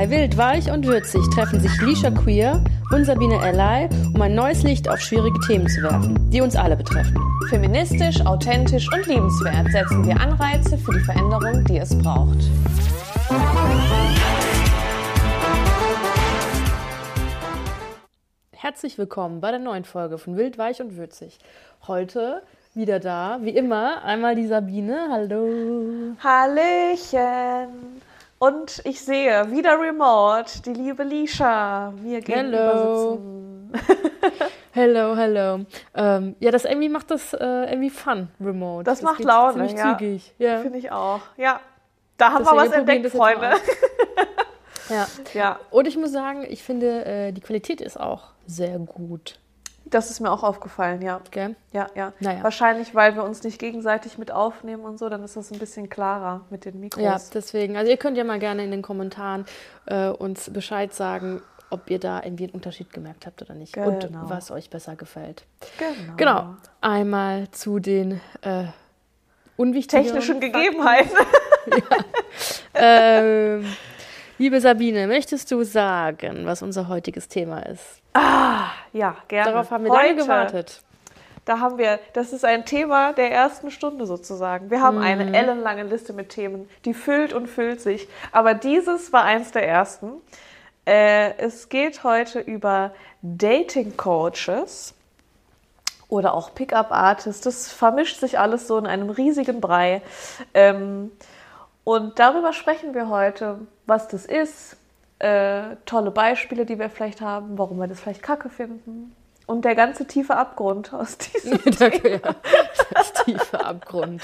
Bei Wild, Weich und Würzig treffen sich Lisha Queer und Sabine Ally, um ein neues Licht auf schwierige Themen zu werfen, die uns alle betreffen. Feministisch, authentisch und liebenswert setzen wir Anreize für die Veränderung, die es braucht. Herzlich willkommen bei der neuen Folge von Wild, Weich und Würzig. Heute wieder da, wie immer, einmal die Sabine. Hallo. Hallöchen. Und ich sehe wieder remote die liebe Lisha mir gegenüber sitzen. hello, hello. Ähm, ja, das irgendwie macht das äh, irgendwie fun, remote. Das, das macht Laune, ziemlich ja. zügig. Ja. Finde ich auch. Ja, da haben Deswegen wir was entdeckt, Freunde. ja. ja. Und ich muss sagen, ich finde, äh, die Qualität ist auch sehr gut. Das ist mir auch aufgefallen, ja. Okay. Ja, ja. Naja. Wahrscheinlich, weil wir uns nicht gegenseitig mit aufnehmen und so, dann ist das ein bisschen klarer mit den Mikros. Ja, deswegen. Also ihr könnt ja mal gerne in den Kommentaren äh, uns Bescheid sagen, ob ihr da irgendwie einen Unterschied gemerkt habt oder nicht. Genau. Und was euch besser gefällt. Genau. Genau. Einmal zu den äh, unwichtigen technischen Gegebenheiten. ja. ähm, Liebe Sabine, möchtest du sagen, was unser heutiges Thema ist? Ah, ja, gerne. Darauf haben wir Heute, lange gewartet. Da haben wir, das ist ein Thema der ersten Stunde sozusagen. Wir haben mhm. eine ellenlange Liste mit Themen, die füllt und füllt sich. Aber dieses war eins der ersten. Äh, es geht heute über Dating Coaches oder auch Pickup Artists. Das vermischt sich alles so in einem riesigen Brei. Ähm, und darüber sprechen wir heute, was das ist, äh, tolle Beispiele, die wir vielleicht haben, warum wir das vielleicht kacke finden. Und der ganze tiefe Abgrund aus diesem ja, Das tiefe Abgrund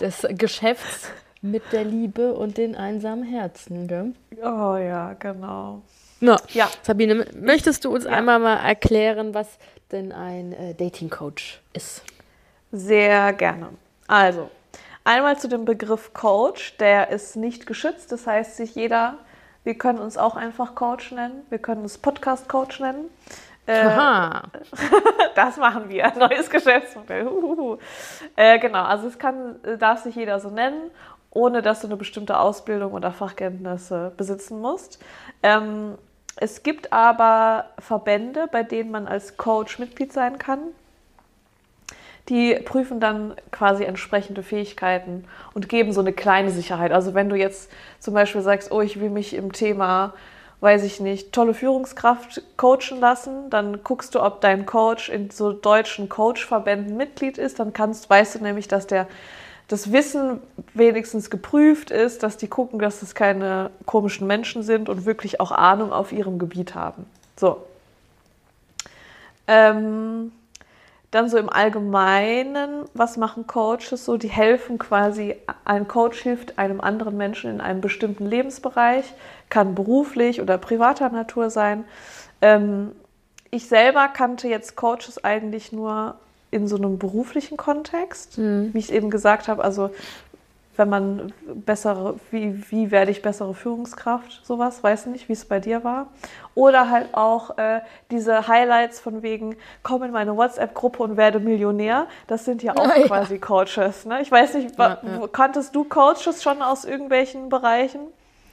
des Geschäfts mit der Liebe und den einsamen Herzen. Gell? Oh ja, genau. Na, ja. Sabine, möchtest du uns ja. einmal mal erklären, was denn ein äh, Dating Coach ist? Sehr gerne. Also, Einmal zu dem Begriff Coach, der ist nicht geschützt. Das heißt, sich jeder, wir können uns auch einfach Coach nennen, wir können uns Podcast Coach nennen. Äh, Aha. das machen wir, neues Geschäftsmodell. Äh, genau, also es kann, darf sich jeder so nennen, ohne dass du eine bestimmte Ausbildung oder Fachkenntnisse besitzen musst. Ähm, es gibt aber Verbände, bei denen man als Coach Mitglied sein kann. Die prüfen dann quasi entsprechende Fähigkeiten und geben so eine kleine Sicherheit. Also wenn du jetzt zum Beispiel sagst, oh, ich will mich im Thema, weiß ich nicht, tolle Führungskraft coachen lassen, dann guckst du, ob dein Coach in so deutschen Coachverbänden Mitglied ist. Dann kannst, weißt du nämlich, dass der das Wissen wenigstens geprüft ist, dass die gucken, dass es keine komischen Menschen sind und wirklich auch Ahnung auf ihrem Gebiet haben. So. Ähm, dann so im Allgemeinen, was machen Coaches so? Die helfen quasi, ein Coach hilft einem anderen Menschen in einem bestimmten Lebensbereich, kann beruflich oder privater Natur sein. Ähm, ich selber kannte jetzt Coaches eigentlich nur in so einem beruflichen Kontext, mhm. wie ich eben gesagt habe, also wenn man bessere, wie, wie werde ich bessere Führungskraft, sowas, weiß nicht, wie es bei dir war. Oder halt auch äh, diese Highlights von wegen, komm in meine WhatsApp-Gruppe und werde Millionär. Das sind ja auch ja, quasi Coaches. Ne? Ich weiß nicht, ja, ja. kanntest du Coaches schon aus irgendwelchen Bereichen?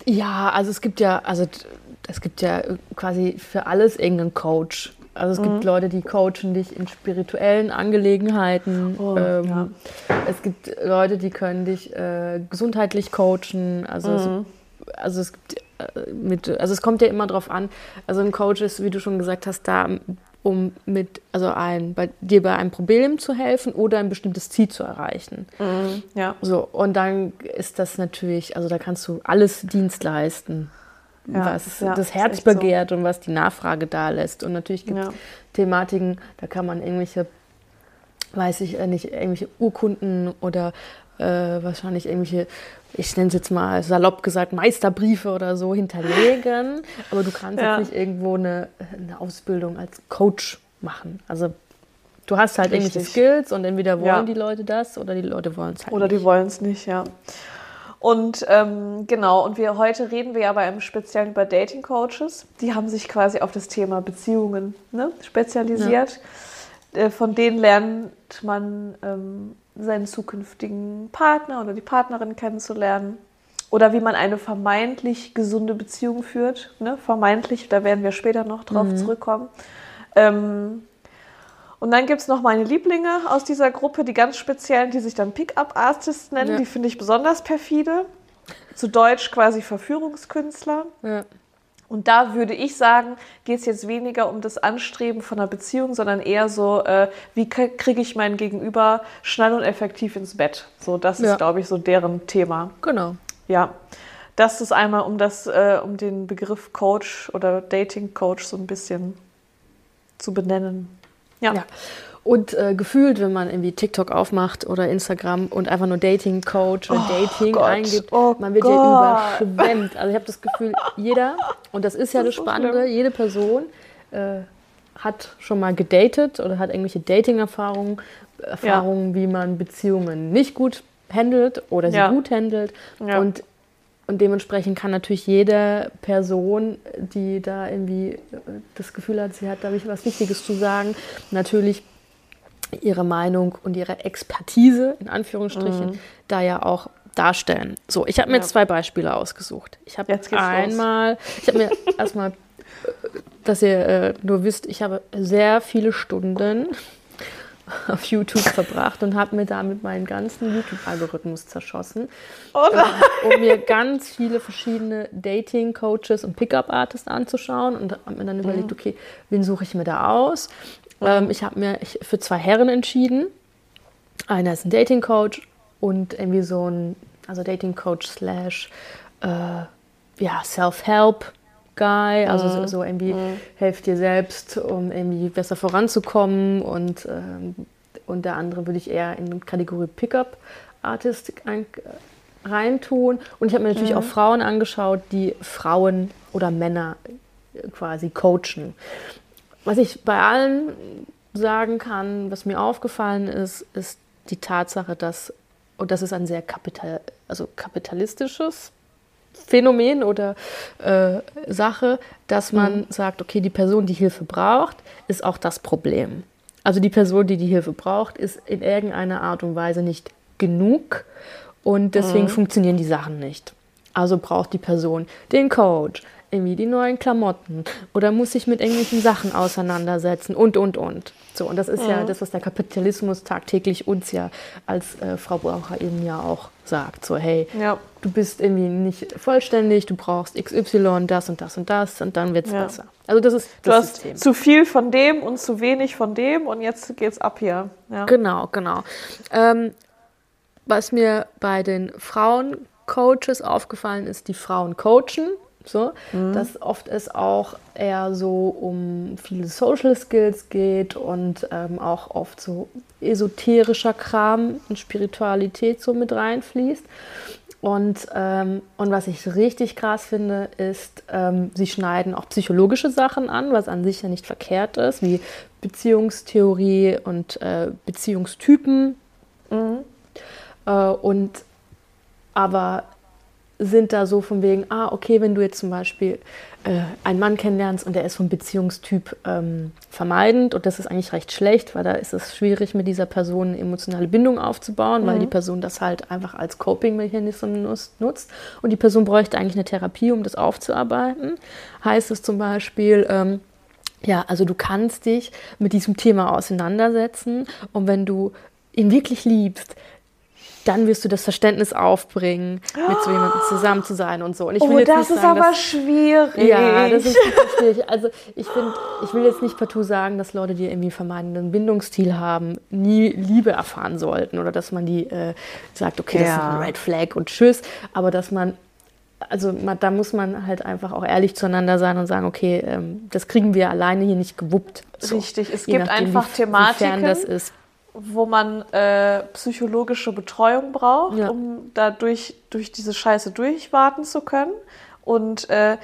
Ja, also es gibt ja, also es gibt ja quasi für alles irgendeinen Coach. Also es mhm. gibt Leute, die coachen dich in spirituellen Angelegenheiten. Oh, ähm, ja. Es gibt Leute, die können dich äh, gesundheitlich coachen. Also, mhm. es, also es gibt äh, mit, also es kommt ja immer drauf an. Also ein Coach ist, wie du schon gesagt hast, da um mit, also ein, bei dir bei einem Problem zu helfen oder ein bestimmtes Ziel zu erreichen. Mhm, ja. So, und dann ist das natürlich, also da kannst du alles Dienst leisten ja, was ja, das Herz begehrt so. und was die Nachfrage da lässt. Und natürlich gibt es ja. Thematiken, da kann man irgendwelche, weiß ich äh, nicht, irgendwelche Urkunden oder äh, wahrscheinlich irgendwelche, ich nenne es jetzt mal salopp gesagt, Meisterbriefe oder so hinterlegen. Aber du kannst jetzt nicht irgendwo eine, eine Ausbildung als Coach machen. Also du hast halt Richtig. irgendwelche Skills und entweder wollen die Leute das oder die Leute wollen es halt oder nicht. Oder die wollen es nicht, ja. Und ähm, genau, und wir heute reden wir aber im Speziellen über Dating Coaches. Die haben sich quasi auf das Thema Beziehungen ne, spezialisiert. Ja. Äh, von denen lernt man ähm, seinen zukünftigen Partner oder die Partnerin kennenzulernen. oder wie man eine vermeintlich gesunde Beziehung führt. Ne? Vermeintlich, da werden wir später noch drauf mhm. zurückkommen. Ähm, und dann gibt es noch meine Lieblinge aus dieser Gruppe, die ganz speziellen, die sich dann Pickup-Artists nennen. Ja. Die finde ich besonders perfide. Zu Deutsch quasi Verführungskünstler. Ja. Und da würde ich sagen, geht es jetzt weniger um das Anstreben von einer Beziehung, sondern eher so, äh, wie kriege ich mein Gegenüber schnell und effektiv ins Bett. So, das ja. ist, glaube ich, so deren Thema. Genau. Ja. Das ist einmal um das, äh, um den Begriff Coach oder Dating Coach so ein bisschen zu benennen. Ja. ja. Und äh, gefühlt, wenn man irgendwie TikTok aufmacht oder Instagram und einfach nur Dating Coach oder oh Dating Gott. eingibt, oh man wird Gott. ja überschwemmt. Also ich habe das Gefühl, jeder, und das ist ja das, das Spannende, jede Person äh, hat schon mal gedatet oder hat irgendwelche Dating-Erfahrungen, Erfahrungen, ja. wie man Beziehungen nicht gut handelt oder sie ja. gut handelt. Ja. Und und dementsprechend kann natürlich jede Person, die da irgendwie das Gefühl hat, sie hat da was Wichtiges zu sagen, natürlich ihre Meinung und ihre Expertise, in Anführungsstrichen, mhm. da ja auch darstellen. So, ich habe mir ja. zwei Beispiele ausgesucht. Ich habe jetzt einmal, los. ich habe mir erstmal, dass ihr äh, nur wisst, ich habe sehr viele Stunden auf YouTube verbracht und habe mir damit meinen ganzen YouTube-Algorithmus zerschossen, oh um mir ganz viele verschiedene Dating-Coaches und Pickup-Artists anzuschauen und habe mir dann mhm. überlegt, okay, wen suche ich mir da aus? Ähm, ich habe mir für zwei Herren entschieden. Einer ist ein Dating-Coach und irgendwie so ein, also Dating-Coach slash, äh, ja, Self-Help Guy, also mhm. so, so, irgendwie mhm. helft dir selbst, um irgendwie besser voranzukommen und, ähm, und der andere würde ich eher in die Kategorie Pickup Artist ein, reintun. Und ich habe mir natürlich mhm. auch Frauen angeschaut, die Frauen oder Männer quasi coachen. Was ich bei allen sagen kann, was mir aufgefallen ist, ist die Tatsache, dass, und das ist ein sehr kapital, also kapitalistisches Phänomen oder äh, Sache, dass man mhm. sagt, okay, die Person, die Hilfe braucht, ist auch das Problem. Also die Person, die die Hilfe braucht, ist in irgendeiner Art und Weise nicht genug und deswegen mhm. funktionieren die Sachen nicht. Also braucht die Person den Coach, irgendwie die neuen Klamotten oder muss sich mit irgendwelchen Sachen auseinandersetzen und, und, und. So, und das ist ja, ja das, was der Kapitalismus tagtäglich uns ja als äh, Frau Braucher eben ja auch sagt. So, hey, ja. du bist irgendwie nicht vollständig, du brauchst XY, das und das und das und dann wird es ja. besser. Also das ist das du hast System. zu viel von dem und zu wenig von dem und jetzt geht's ab hier. Ja. Genau, genau. Ähm, was mir bei den Frauencoaches aufgefallen ist, die Frauen coachen so, mhm. dass oft es auch eher so um viele Social Skills geht und ähm, auch oft so esoterischer Kram und Spiritualität so mit reinfließt. Und, ähm, und was ich richtig krass finde, ist, ähm, sie schneiden auch psychologische Sachen an, was an sich ja nicht verkehrt ist, wie Beziehungstheorie und äh, Beziehungstypen. Mhm. Äh, und aber sind da so von wegen, ah, okay, wenn du jetzt zum Beispiel äh, einen Mann kennenlernst und der ist vom Beziehungstyp ähm, vermeidend und das ist eigentlich recht schlecht, weil da ist es schwierig, mit dieser Person eine emotionale Bindung aufzubauen, mhm. weil die Person das halt einfach als Coping-Mechanismus nutzt und die Person bräuchte eigentlich eine Therapie, um das aufzuarbeiten. Heißt es zum Beispiel, ähm, ja, also du kannst dich mit diesem Thema auseinandersetzen und wenn du ihn wirklich liebst, dann wirst du das Verständnis aufbringen, mit so jemandem zusammen zu sein und so. Und ich will oh, jetzt das nicht ist sagen, aber dass, schwierig. Ja, das ist schwierig. Also ich finde, ich will jetzt nicht partout sagen, dass Leute, die irgendwie vermeidenden Bindungsstil haben, nie Liebe erfahren sollten oder dass man die äh, sagt, okay, das ja. ist ein Red Flag und tschüss, aber dass man also da muss man halt einfach auch ehrlich zueinander sein und sagen, okay, ähm, das kriegen wir alleine hier nicht gewuppt. So, Richtig, es gibt nachdem, einfach Thematiken, das ist wo man äh, psychologische Betreuung braucht, ja. um da durch, durch diese Scheiße durchwarten zu können. Und äh,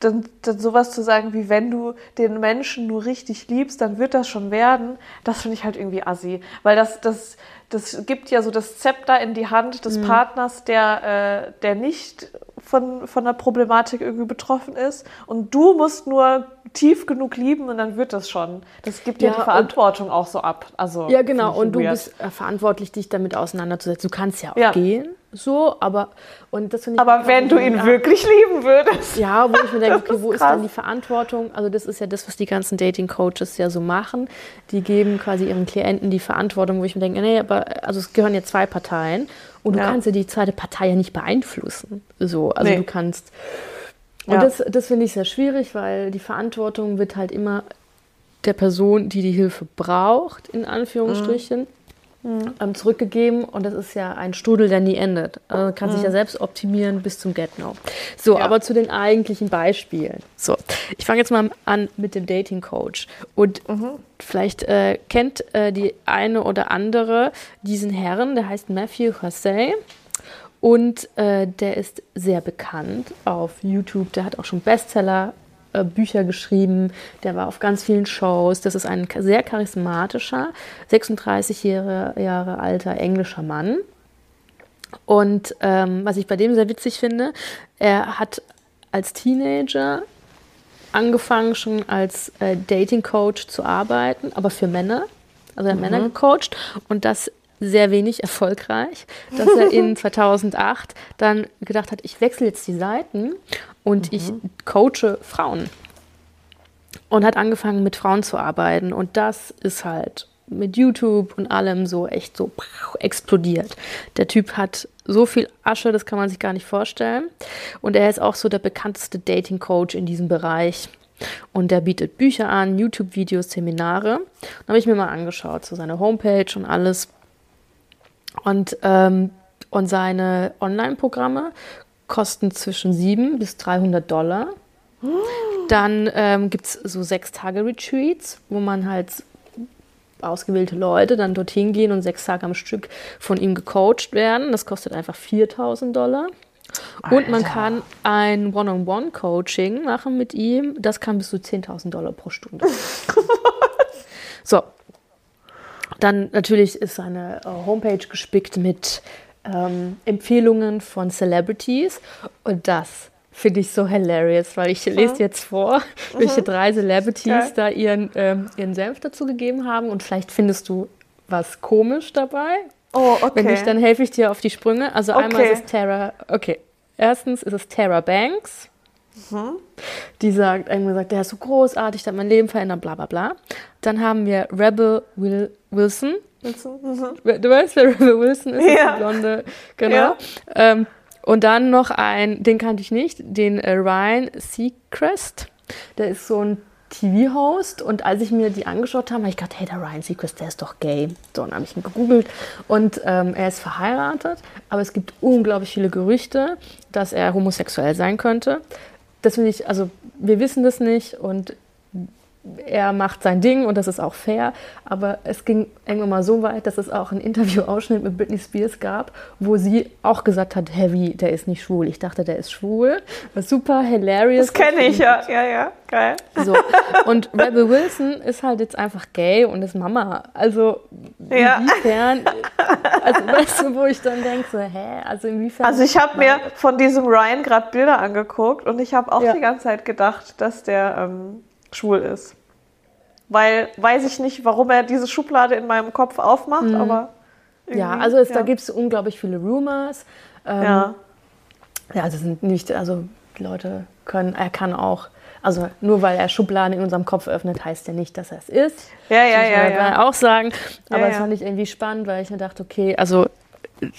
dann, dann sowas zu sagen, wie wenn du den Menschen nur richtig liebst, dann wird das schon werden, das finde ich halt irgendwie assi. Weil das, das, das gibt ja so das Zepter in die Hand des mhm. Partners, der, äh, der nicht von, von der Problematik irgendwie betroffen ist. Und du musst nur tief genug lieben und dann wird das schon. Das gibt ja, ja die Verantwortung auch so ab. Also, ja, genau. Und du weird. bist äh, verantwortlich, dich damit auseinanderzusetzen. Du kannst ja auch ja. gehen. so, aber und das ich Aber wenn du ihn ja, wirklich lieben würdest. Ja, wo ich mir denke, okay, wo ist, ist dann die Verantwortung? Also das ist ja das, was die ganzen Dating Coaches ja so machen. Die geben quasi ihren Klienten die Verantwortung, wo ich mir denke, nee, aber also es gehören ja zwei Parteien und du ja. kannst ja die zweite Partei ja nicht beeinflussen. So, also nee. du kannst und ja. das, das finde ich sehr schwierig, weil die Verantwortung wird halt immer der Person, die die Hilfe braucht, in Anführungsstrichen, mhm mhm. zurückgegeben und das ist ja ein Strudel, der nie endet. Also kann mhm. sich ja selbst optimieren bis zum Get-No. So, ja. aber zu den eigentlichen Beispielen. So, ich fange jetzt mal an mit dem Dating Coach und mhm. vielleicht äh, kennt äh, die eine oder andere diesen Herren, der heißt Matthew Hussey. Und äh, der ist sehr bekannt auf YouTube. Der hat auch schon Bestseller äh, Bücher geschrieben, der war auf ganz vielen Shows. Das ist ein sehr charismatischer, 36 Jahre, Jahre alter englischer Mann. Und ähm, was ich bei dem sehr witzig finde, er hat als Teenager angefangen, schon als äh, Dating Coach zu arbeiten, aber für Männer. Also er hat mhm. Männer gecoacht und das sehr wenig erfolgreich, dass er in 2008 dann gedacht hat, ich wechsle jetzt die Seiten und mhm. ich coache Frauen. Und hat angefangen mit Frauen zu arbeiten und das ist halt mit YouTube und allem so echt so explodiert. Der Typ hat so viel Asche, das kann man sich gar nicht vorstellen. Und er ist auch so der bekannteste Dating Coach in diesem Bereich. Und der bietet Bücher an, YouTube-Videos, Seminare. Und habe ich mir mal angeschaut, so seine Homepage und alles. Und, ähm, und seine Online-Programme kosten zwischen 7 bis 300 Dollar. Dann ähm, gibt es so sechs Tage Retreats, wo man halt ausgewählte Leute dann dorthin gehen und sechs Tage am Stück von ihm gecoacht werden. Das kostet einfach 4000 Dollar. Alter. Und man kann ein One-on-One-Coaching machen mit ihm. Das kann bis zu 10.000 Dollar pro Stunde. so, dann natürlich ist seine äh, Homepage gespickt mit ähm, Empfehlungen von Celebrities und das finde ich so hilarious, weil ich lese jetzt vor, mhm. welche drei Celebrities Geil. da ihren, ähm, ihren Senf dazu gegeben haben und vielleicht findest du was komisch dabei. Oh, okay. Wenn nicht, dann helfe ich dir auf die Sprünge. Also okay. einmal ist es Tara, okay, erstens ist es Tara Banks. Mhm. Die sagt, irgendwie sagt, der ist so großartig, der hat mein Leben verändert, bla bla bla. Dann haben wir Rebel Will Wilson. Wilson? Mhm. Du weißt, wer Rebel Wilson ist? Ja. Die blonde, genau. Ja. Ähm, und dann noch ein, den kannte ich nicht, den äh, Ryan Seacrest. Der ist so ein TV-Host und als ich mir die angeschaut habe, habe ich gedacht, hey, der Ryan Seacrest, der ist doch gay. So, dann habe ich ihn gegoogelt und ähm, er ist verheiratet, aber es gibt unglaublich viele Gerüchte, dass er homosexuell sein könnte das finde ich, also wir wissen das nicht und er macht sein Ding und das ist auch fair, aber es ging irgendwann mal so weit, dass es auch einen Interviewausschnitt mit Britney Spears gab, wo sie auch gesagt hat, Heavy, der ist nicht schwul. Ich dachte, der ist schwul. Was super hilarious. Das kenne ich, ja, ja, ja, geil. So. Und Rebel Wilson ist halt jetzt einfach gay und ist Mama. Also ja. inwiefern, also weißt du, wo ich dann denke, so, hä, also inwiefern. Also ich habe mir von diesem Ryan gerade Bilder angeguckt und ich habe auch ja. die ganze Zeit gedacht, dass der... Ähm, schwul ist. Weil weiß ich nicht, warum er diese Schublade in meinem Kopf aufmacht, mhm. aber. Ja, also es, ja. da gibt es unglaublich viele Rumors. Ähm, ja. Ja, also sind nicht, also Leute können, er kann auch, also nur weil er Schubladen in unserem Kopf öffnet, heißt ja nicht, dass er es ist. Ja, ja, ja. Das ja. auch sagen. Aber ja, das fand ich irgendwie spannend, weil ich mir dachte, okay, also,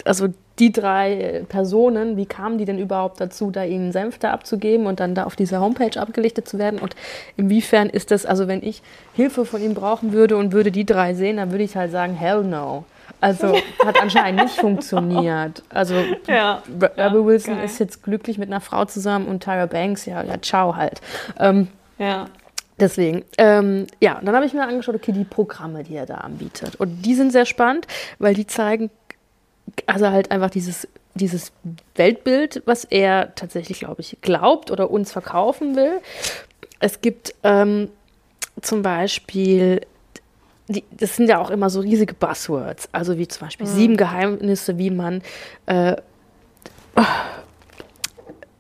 also die drei Personen, wie kamen die denn überhaupt dazu, da ihnen Senf da abzugeben und dann da auf dieser Homepage abgelichtet zu werden? Und inwiefern ist das, also wenn ich Hilfe von ihnen brauchen würde und würde die drei sehen, dann würde ich halt sagen, hell no. Also hat anscheinend nicht funktioniert. Also ja, Rebel Wilson geil. ist jetzt glücklich mit einer Frau zusammen und Tyra Banks, ja, ja, ciao halt. Ähm, ja. Deswegen, ähm, ja, dann habe ich mir angeschaut, okay, die Programme, die er da anbietet. Und die sind sehr spannend, weil die zeigen also halt einfach dieses, dieses Weltbild, was er tatsächlich, glaube ich, glaubt oder uns verkaufen will. Es gibt ähm, zum Beispiel, die, das sind ja auch immer so riesige Buzzwords, also wie zum Beispiel mhm. sieben Geheimnisse, wie man, äh,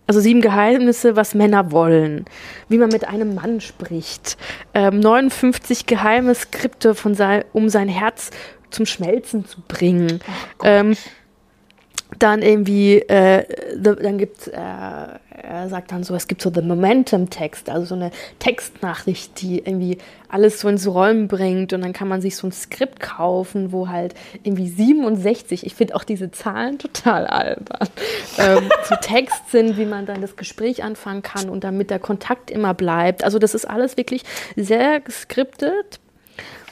also sieben Geheimnisse, was Männer wollen, wie man mit einem Mann spricht, ähm, 59 geheime Skripte von sein, um sein Herz zum Schmelzen zu bringen. Oh ähm, dann irgendwie, äh, dann gibt äh, er sagt dann so, es gibt so The Momentum-Text, also so eine Textnachricht, die irgendwie alles so ins Rollen bringt und dann kann man sich so ein Skript kaufen, wo halt irgendwie 67, ich finde auch diese Zahlen total albern, ähm, so Text sind, wie man dann das Gespräch anfangen kann und damit der Kontakt immer bleibt. Also das ist alles wirklich sehr geskriptet,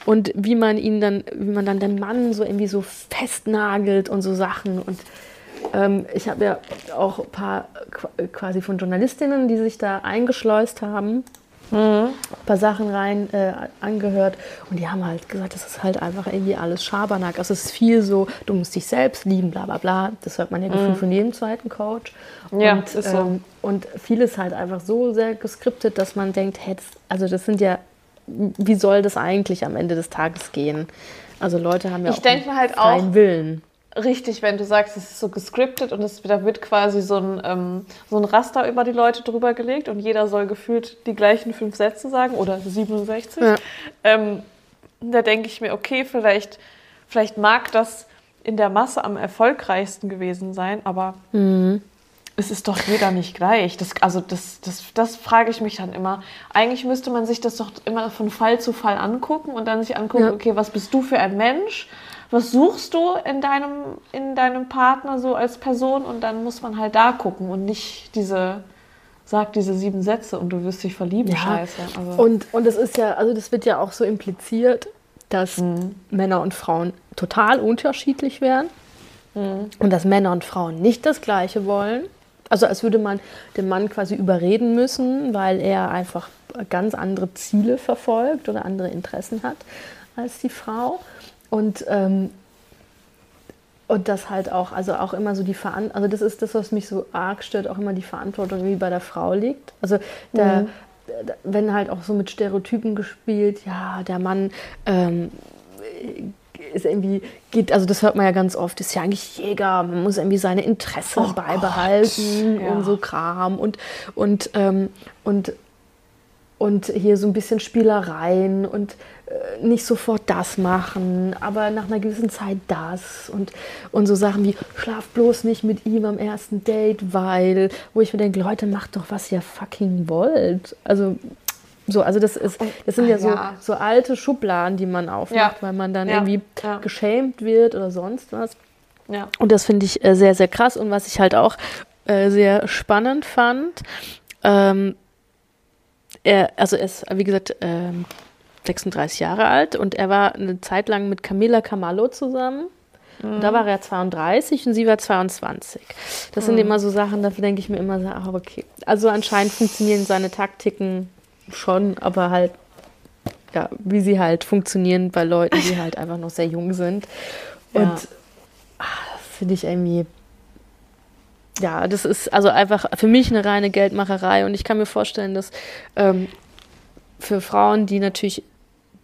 und wie man ihn dann, wie man dann den Mann so irgendwie so festnagelt und so Sachen und ähm, ich habe ja auch ein paar quasi von Journalistinnen, die sich da eingeschleust haben, mhm. ein paar Sachen rein äh, angehört und die haben halt gesagt, das ist halt einfach irgendwie alles Schabernack. Also es ist viel so, du musst dich selbst lieben, bla bla bla. Das hört man ja gefühlt mhm. von jedem zweiten Coach. Ja, und, ist so. Ähm, und vieles halt einfach so sehr geskriptet, dass man denkt, hey, das, also das sind ja, wie soll das eigentlich am Ende des Tages gehen? Also Leute haben ja ich auch einen halt freien auch, Willen richtig, wenn du sagst, es ist so gescriptet und es, da wird quasi so ein, ähm, so ein Raster über die Leute drüber gelegt und jeder soll gefühlt die gleichen fünf Sätze sagen oder 67. Ja. Ähm, da denke ich mir, okay, vielleicht, vielleicht mag das in der Masse am erfolgreichsten gewesen sein, aber mhm. Es ist doch jeder nicht gleich. Das, also das, das, das frage ich mich dann immer. Eigentlich müsste man sich das doch immer von Fall zu Fall angucken und dann sich angucken, ja. okay, was bist du für ein Mensch? was suchst du in deinem, in deinem Partner so als Person und dann muss man halt da gucken und nicht diese, sag diese sieben Sätze und du wirst dich verlieben, ja. scheiße. Also. Und, und es ist ja, also das wird ja auch so impliziert, dass mhm. Männer und Frauen total unterschiedlich wären mhm. und dass Männer und Frauen nicht das Gleiche wollen. Also als würde man den Mann quasi überreden müssen, weil er einfach ganz andere Ziele verfolgt oder andere Interessen hat als die Frau. Und, ähm, und das halt auch, also auch immer so die Verantwortung, also das ist das, was mich so arg stört, auch immer die Verantwortung, wie bei der Frau liegt. Also der, mhm. wenn halt auch so mit Stereotypen gespielt, ja, der Mann ähm, ist irgendwie, geht, also das hört man ja ganz oft, ist ja eigentlich Jäger, man muss irgendwie seine Interessen oh beibehalten ja. und so Kram und, und, ähm, und, und hier so ein bisschen Spielereien und äh, nicht sofort das machen, aber nach einer gewissen Zeit das und, und so Sachen wie schlaf bloß nicht mit ihm am ersten Date, weil, wo ich mir denke, Leute, macht doch, was ihr fucking wollt. Also so, also das ist, das sind ja, so, ja. so alte Schubladen, die man aufmacht, ja. weil man dann ja. irgendwie geschämt wird oder sonst was. Ja. Und das finde ich äh, sehr, sehr krass. Und was ich halt auch äh, sehr spannend fand, ähm, er, also er ist, wie gesagt, ähm, 36 Jahre alt und er war eine Zeit lang mit Camilla Camallo zusammen. Mhm. da war er 32 und sie war 22. Das mhm. sind immer so Sachen, dafür denke ich mir immer so, ach, okay. Also anscheinend funktionieren seine Taktiken schon, aber halt, ja, wie sie halt funktionieren bei Leuten, die halt einfach noch sehr jung sind. Und ja. das finde ich irgendwie ja, das ist also einfach für mich eine reine Geldmacherei und ich kann mir vorstellen, dass ähm, für Frauen, die natürlich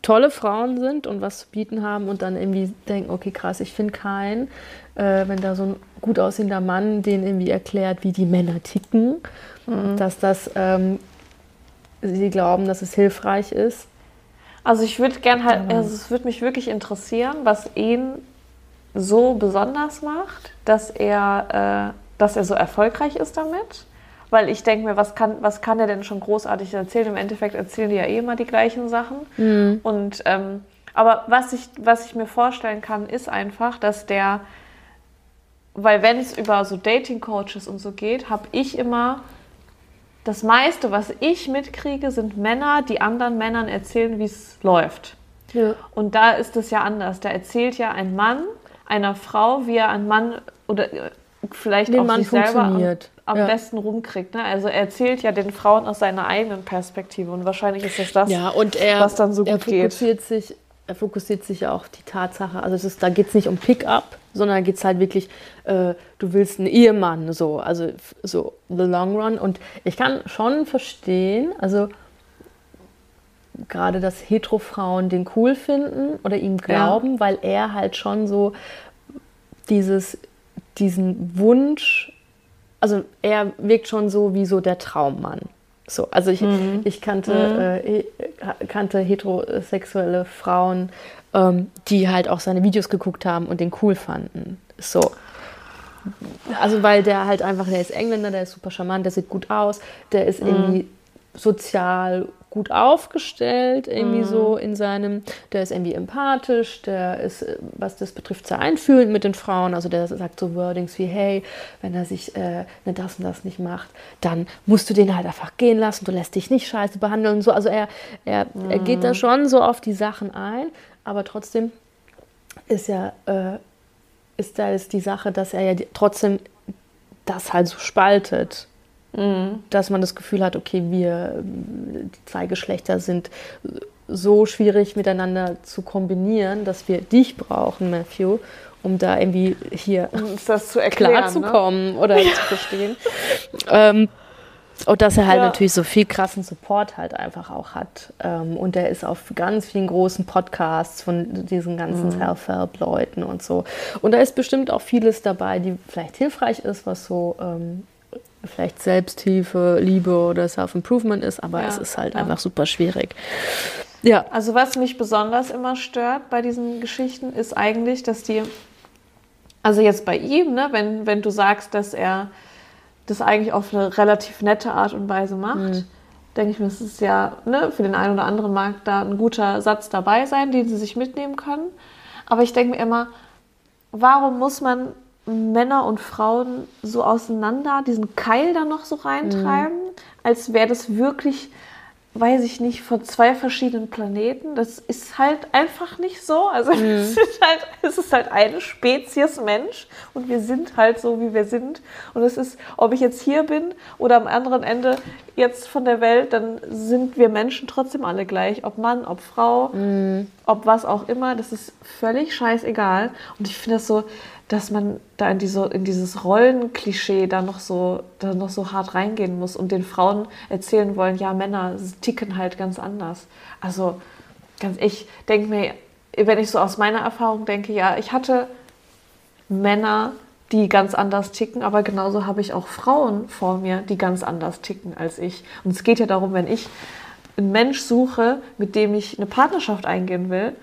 tolle Frauen sind und was zu bieten haben und dann irgendwie denken, okay, krass, ich finde keinen. Äh, wenn da so ein gut aussehender Mann den irgendwie erklärt, wie die Männer ticken, mhm. dass das, ähm, sie glauben, dass es hilfreich ist. Also ich würde gerne halt, also es würde mich wirklich interessieren, was ihn so besonders macht, dass er, äh, dass er so erfolgreich ist damit. Weil ich denke mir, was kann, was kann er denn schon großartig erzählen? Im Endeffekt erzählen die ja eh immer die gleichen Sachen. Mhm. Und, ähm, aber was ich, was ich mir vorstellen kann, ist einfach, dass der, weil wenn es über so Dating-Coaches und so geht, habe ich immer das meiste, was ich mitkriege, sind Männer, die anderen Männern erzählen, wie es läuft. Ja. Und da ist es ja anders. Da erzählt ja ein Mann einer Frau, wie er einen Mann oder äh, vielleicht Den auch Mann sich selber am, am ja. besten rumkriegt. Ne? Also er erzählt ja den Frauen aus seiner eigenen Perspektive und wahrscheinlich ist das das, ja, und er, was dann so gut er fokussiert geht. Sich, er fokussiert sich ja auch die Tatsache, also ist, da geht es nicht um Pickup, sondern geht es halt wirklich, äh, du willst einen Ehemann, so, also so the long run. Und ich kann schon verstehen, also gerade, dass Hetero-Frauen den cool finden oder ihm glauben, ja. weil er halt schon so dieses, diesen Wunsch also er wirkt schon so wie so der Traummann. So, also ich, mhm. ich kannte, mhm. äh, kannte heterosexuelle Frauen, ähm, die halt auch seine Videos geguckt haben und den cool fanden. So. also weil der halt einfach, der ist Engländer, der ist super charmant, der sieht gut aus, der ist irgendwie mhm. sozial gut aufgestellt, irgendwie mhm. so in seinem, der ist irgendwie empathisch, der ist, was das betrifft, sehr einfühlend mit den Frauen. Also der sagt so Wordings wie, hey, wenn er sich äh, ne, das und das nicht macht, dann musst du den halt einfach gehen lassen, du lässt dich nicht scheiße behandeln und so. Also er, er, mhm. er geht da mhm. schon so auf die Sachen ein, aber trotzdem ist ja, äh, ist da ist die Sache, dass er ja die, trotzdem das halt so spaltet. Mhm. Dass man das Gefühl hat, okay, wir, die zwei Geschlechter sind so schwierig miteinander zu kombinieren, dass wir dich brauchen, Matthew, um da irgendwie hier klarzukommen ne? oder ja. zu verstehen. ähm, und dass er halt ja. natürlich so viel krassen Support halt einfach auch hat. Ähm, und er ist auf ganz vielen großen Podcasts von diesen ganzen mhm. Self-Help-Leuten und so. Und da ist bestimmt auch vieles dabei, die vielleicht hilfreich ist, was so ähm, vielleicht Selbsthilfe, Liebe oder Self-Improvement ist, aber ja, es ist halt ja. einfach super schwierig. Ja. Also was mich besonders immer stört bei diesen Geschichten ist eigentlich, dass die, also jetzt bei ihm, ne, wenn, wenn du sagst, dass er das eigentlich auf eine relativ nette Art und Weise macht, mhm. denke ich mir, es ist ja, ne, für den einen oder anderen mag da ein guter Satz dabei sein, den sie sich mitnehmen können. Aber ich denke mir immer, warum muss man Männer und Frauen so auseinander, diesen Keil da noch so reintreiben, mhm. als wäre das wirklich, weiß ich nicht, von zwei verschiedenen Planeten. Das ist halt einfach nicht so. Also mhm. es, ist halt, es ist halt eine Spezies Mensch und wir sind halt so, wie wir sind. Und es ist, ob ich jetzt hier bin oder am anderen Ende jetzt von der Welt, dann sind wir Menschen trotzdem alle gleich. Ob Mann, ob Frau, mhm. ob was auch immer, das ist völlig scheißegal. Und ich finde das so, dass man da in, diese, in dieses Rollenklischee da noch, so, da noch so hart reingehen muss und den Frauen erzählen wollen, ja, Männer ticken halt ganz anders. Also ganz, ich denke mir, wenn ich so aus meiner Erfahrung denke, ja, ich hatte Männer, die ganz anders ticken, aber genauso habe ich auch Frauen vor mir, die ganz anders ticken als ich. Und es geht ja darum, wenn ich einen Mensch suche, mit dem ich eine Partnerschaft eingehen will,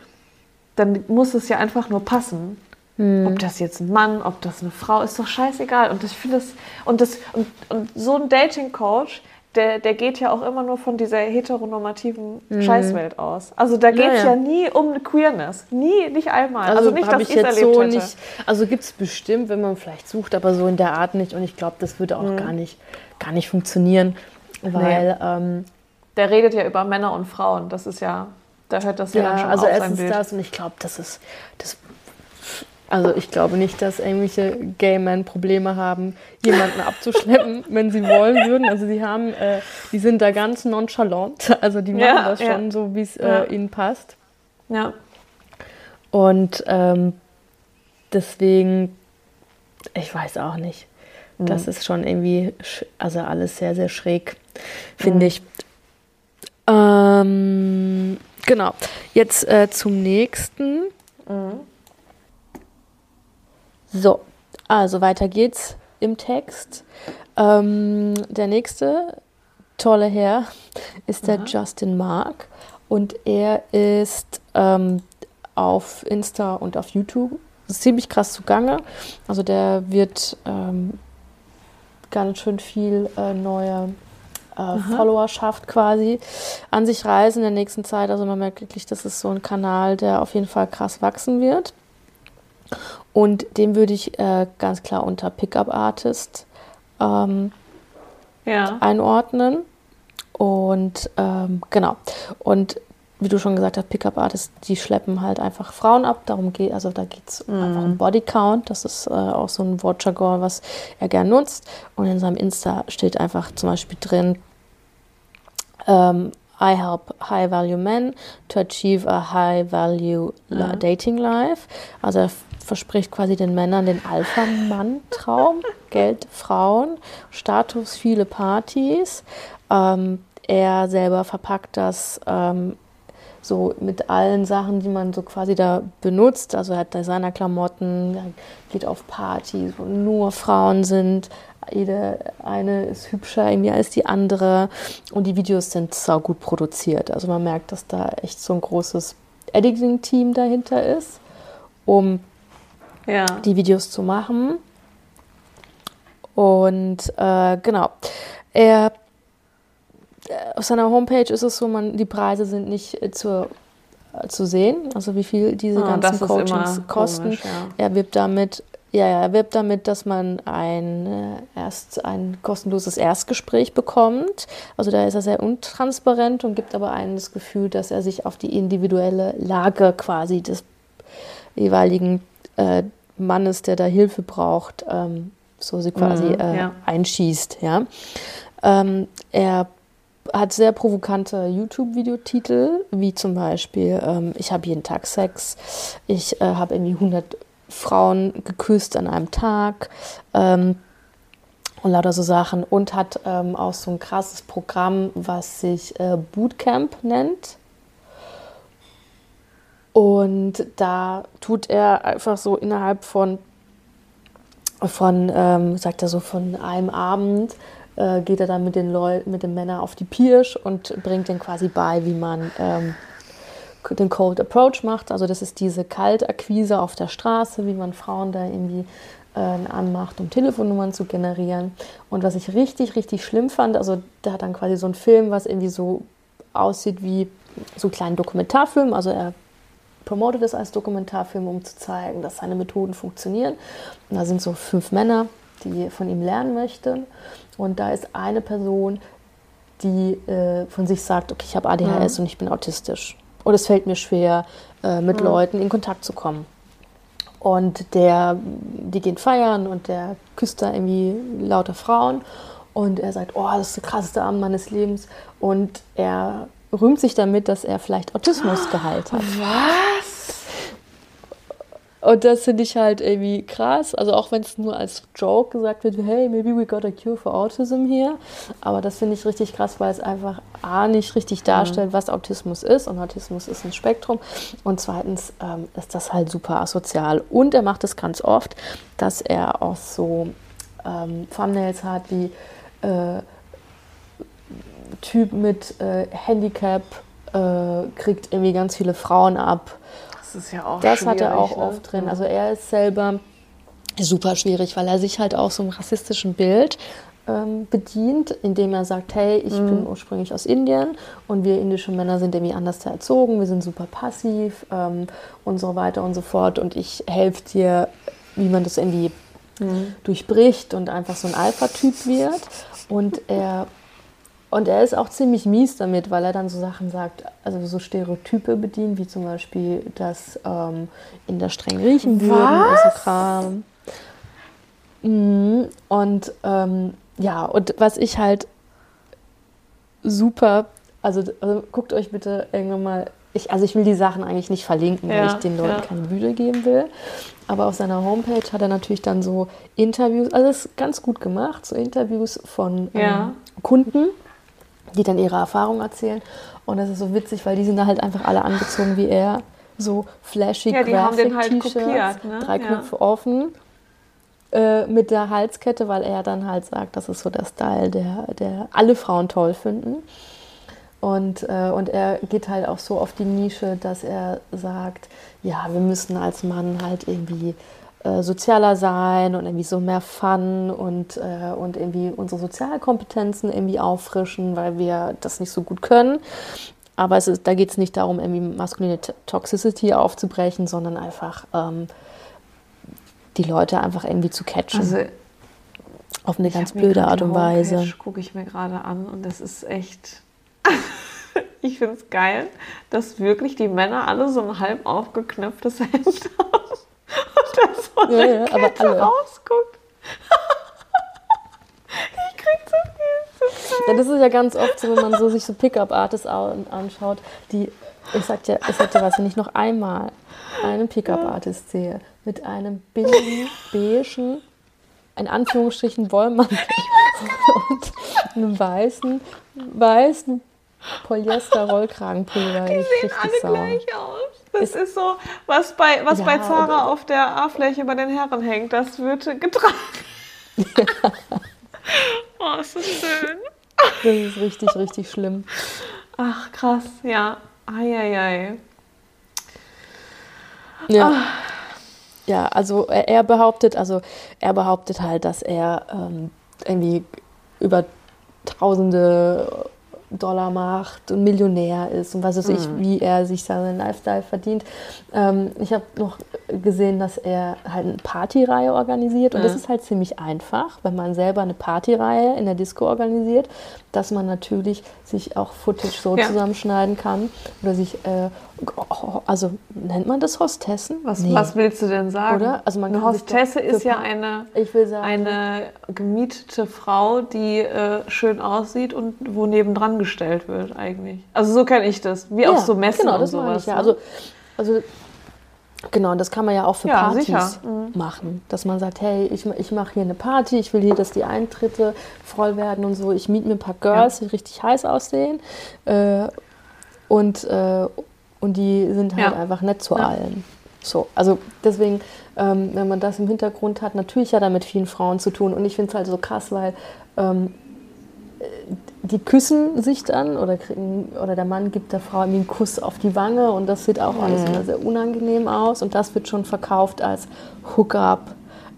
dann muss es ja einfach nur passen. Hm. Ob das jetzt ein Mann, ob das eine Frau, ist doch scheißegal. Und ich finde das, und das, und, und so ein Dating-Coach, der, der geht ja auch immer nur von dieser heteronormativen hm. Scheißwelt aus. Also da geht es ja, ja. nie um eine Queerness. Nie, nicht einmal. Also, also nicht, dass ich jetzt erlebt so hätte. nicht. Also gibt es bestimmt, wenn man vielleicht sucht, aber so in der Art nicht. Und ich glaube, das würde auch hm. gar, nicht, gar nicht funktionieren. Weil. Nee. Ähm, der redet ja über Männer und Frauen. Das ist ja. Da hört das ja, ja dann schon also auf erstens das und ich glaube, das ist, das also ich glaube nicht, dass irgendwelche Gay Men Probleme haben, jemanden abzuschleppen, wenn sie wollen würden. Also sie haben, äh, die sind da ganz nonchalant. Also die machen ja, das schon ja. so, wie es äh, ja. ihnen passt. Ja. Und ähm, deswegen, ich weiß auch nicht. Mhm. Das ist schon irgendwie, also alles sehr, sehr schräg, finde mhm. ich. Ähm, genau. Jetzt äh, zum nächsten. Mhm. So, also weiter geht's im Text. Ähm, der nächste tolle Herr ist der Aha. Justin Mark und er ist ähm, auf Insta und auf YouTube ziemlich krass zugange. Also der wird ähm, ganz schön viel äh, neue äh, Followerschaft quasi an sich reisen in der nächsten Zeit. Also man merkt wirklich, das ist so ein Kanal, der auf jeden Fall krass wachsen wird. Und den würde ich äh, ganz klar unter Pickup Artist ähm, ja. einordnen. Und ähm, genau. Und wie du schon gesagt hast, Pickup Artists, die schleppen halt einfach Frauen ab. Darum geht, also da geht es mm. einfach um Body Count. Das ist äh, auch so ein Wortjargon, was er gern nutzt. Und in seinem Insta steht einfach zum Beispiel drin, ähm, I help high value men to achieve a high value ja. dating life. Also er verspricht quasi den Männern den Alpha-Mann-Traum, Geld, Frauen, Status, viele Partys. Ähm, er selber verpackt das ähm, so mit allen Sachen, die man so quasi da benutzt. Also er hat Designerklamotten, geht auf Partys, wo nur Frauen sind. Jede eine ist hübscher irgendwie als die andere. Und die Videos sind sau gut produziert. Also man merkt, dass da echt so ein großes Editing-Team dahinter ist, um ja. die Videos zu machen. Und äh, genau, er auf seiner Homepage ist es so, man, die Preise sind nicht äh, zur, äh, zu sehen, also wie viel diese ah, ganzen Coachings kosten. Komisch, ja. Er wirbt damit, ja, ja, er wirbt damit, dass man ein, äh, erst ein kostenloses Erstgespräch bekommt. Also da ist er sehr untransparent und gibt aber einem das Gefühl, dass er sich auf die individuelle Lage quasi des jeweiligen äh, Mannes, der da Hilfe braucht, ähm, so sie quasi mhm, äh, ja. einschießt. Ja. Ähm, er hat sehr provokante YouTube-Videotitel, wie zum Beispiel ähm, Ich habe jeden Tag Sex, ich äh, habe irgendwie 100 Frauen geküsst an einem Tag ähm, und lauter so Sachen und hat ähm, auch so ein krasses Programm, was sich äh, Bootcamp nennt. Und da tut er einfach so innerhalb von, von ähm, sagt er so, von einem Abend äh, geht er dann mit den Leuten, mit den Männern auf die Pirsch und bringt denen quasi bei, wie man ähm, den Cold Approach macht. Also das ist diese Kaltakquise auf der Straße, wie man Frauen da irgendwie äh, anmacht, um Telefonnummern zu generieren. Und was ich richtig, richtig schlimm fand, also der hat dann quasi so einen Film, was irgendwie so aussieht wie so einen kleinen Dokumentarfilm. Also er promotet es als Dokumentarfilm, um zu zeigen, dass seine Methoden funktionieren. Und da sind so fünf Männer, die von ihm lernen möchten. Und da ist eine Person, die äh, von sich sagt, okay, ich habe ADHS mhm. und ich bin autistisch. Und es fällt mir schwer, äh, mit mhm. Leuten in Kontakt zu kommen. Und der, die gehen feiern und der küsst da irgendwie lauter Frauen. Und er sagt, oh, das ist der krasseste Abend meines Lebens. Und er rühmt sich damit, dass er vielleicht Autismus geheilt hat. Was? Und das finde ich halt irgendwie krass. Also auch wenn es nur als Joke gesagt wird, hey, maybe we got a cure for autism here. Aber das finde ich richtig krass, weil es einfach A nicht richtig darstellt, mhm. was Autismus ist. Und Autismus ist ein Spektrum. Und zweitens ähm, ist das halt super asozial. Und er macht es ganz oft, dass er auch so ähm, Thumbnails hat wie äh, Typ mit äh, Handicap äh, kriegt irgendwie ganz viele Frauen ab ist ja auch Das hat er auch ne? oft drin. Also er ist selber super schwierig, weil er sich halt auch so einem rassistischen Bild ähm, bedient, indem er sagt, hey, ich mhm. bin ursprünglich aus Indien und wir indische Männer sind irgendwie anders erzogen, wir sind super passiv ähm, und so weiter und so fort und ich helfe dir, wie man das irgendwie mhm. durchbricht und einfach so ein Alpha-Typ wird. Und er und er ist auch ziemlich mies damit, weil er dann so Sachen sagt, also so Stereotype bedient, wie zum Beispiel, dass ähm, in der streng riechen würden, also Kram. Mhm. Und ähm, ja, und was ich halt super, also, also, guckt euch bitte irgendwann mal, ich, also ich will die Sachen eigentlich nicht verlinken, ja, weil ich den Leuten ja. keine Bühne geben will. Aber auf seiner Homepage hat er natürlich dann so Interviews, also das ist ganz gut gemacht, so Interviews von ja. ähm, Kunden die dann ihre Erfahrungen erzählen. Und das ist so witzig, weil die sind da halt einfach alle angezogen wie er. So flashy ja, den halt ne? drei Knöpfe ja. offen äh, mit der Halskette, weil er dann halt sagt, das ist so der Style, der, der alle Frauen toll finden. Und, äh, und er geht halt auch so auf die Nische, dass er sagt, ja, wir müssen als Mann halt irgendwie äh, sozialer sein und irgendwie so mehr Fun und, äh, und irgendwie unsere Sozialkompetenzen irgendwie auffrischen, weil wir das nicht so gut können. Aber es ist, da geht es nicht darum, irgendwie maskuline Toxicity aufzubrechen, sondern einfach ähm, die Leute einfach irgendwie zu catchen. Also, auf eine ganz blöde Art und Weise. gucke ich mir gerade an und das ist echt. ich finde es geil, dass wirklich die Männer alle so ein halb aufgeknöpftes Hemd haben da so ja, ja, aber alle. rausguckt. ich krieg so viel. Ja, das ist ja ganz oft so, wenn man so sich so Pickup-Artists anschaut, die, ich sag dir, ich sag dir was, wenn ich noch einmal einen Pickup-Artist sehe mit einem billigen, beigen, in Anführungsstrichen Wollmantel und einem weißen, weißen Polyester-Rollkragenpullover. Die sehen alle sauer. gleich aus. Das ist, ist so, was bei, was ja, bei Zara auf der A-Fläche bei den Herren hängt, das wird getragen. Ja. oh, ist das schön. Das ist richtig, richtig schlimm. Ach, krass, ja. Eieiei. Ja. Ah. ja, also er, er, behauptet, also er behauptet halt, dass er ähm, irgendwie über tausende Dollar macht und Millionär ist und was weiß ich, mhm. wie er sich seinen Lifestyle verdient. Ähm, ich habe noch gesehen, dass er halt eine Partyreihe organisiert und mhm. das ist halt ziemlich einfach, wenn man selber eine Partyreihe in der Disco organisiert, dass man natürlich sich auch Footage so ja. zusammenschneiden kann oder sich, äh, also nennt man das Hostessen? Was, nee. was willst du denn sagen? Oder? Also man eine Hostesse ist ja eine, sagen, eine gemietete Frau, die äh, schön aussieht und wo nebendran gestellt wird eigentlich. Also so kenne ich das, wie ja, auf so Messen genau, und sowas. Ich, ja. Ne? Also, also Genau, und das kann man ja auch für ja, Partys mhm. machen. Dass man sagt, hey, ich, ich mache hier eine Party, ich will hier, dass die Eintritte voll werden und so. Ich miete mir ein paar Girls, ja. die richtig heiß aussehen. Äh, und, äh, und die sind halt ja. einfach nett zu allen. So, also deswegen, ähm, wenn man das im Hintergrund hat, natürlich hat er mit vielen Frauen zu tun. Und ich finde es halt so krass, weil ähm, die küssen sich dann oder, kriegen, oder der Mann gibt der Frau einen Kuss auf die Wange und das sieht auch alles mhm. immer sehr unangenehm aus und das wird schon verkauft als Hookup,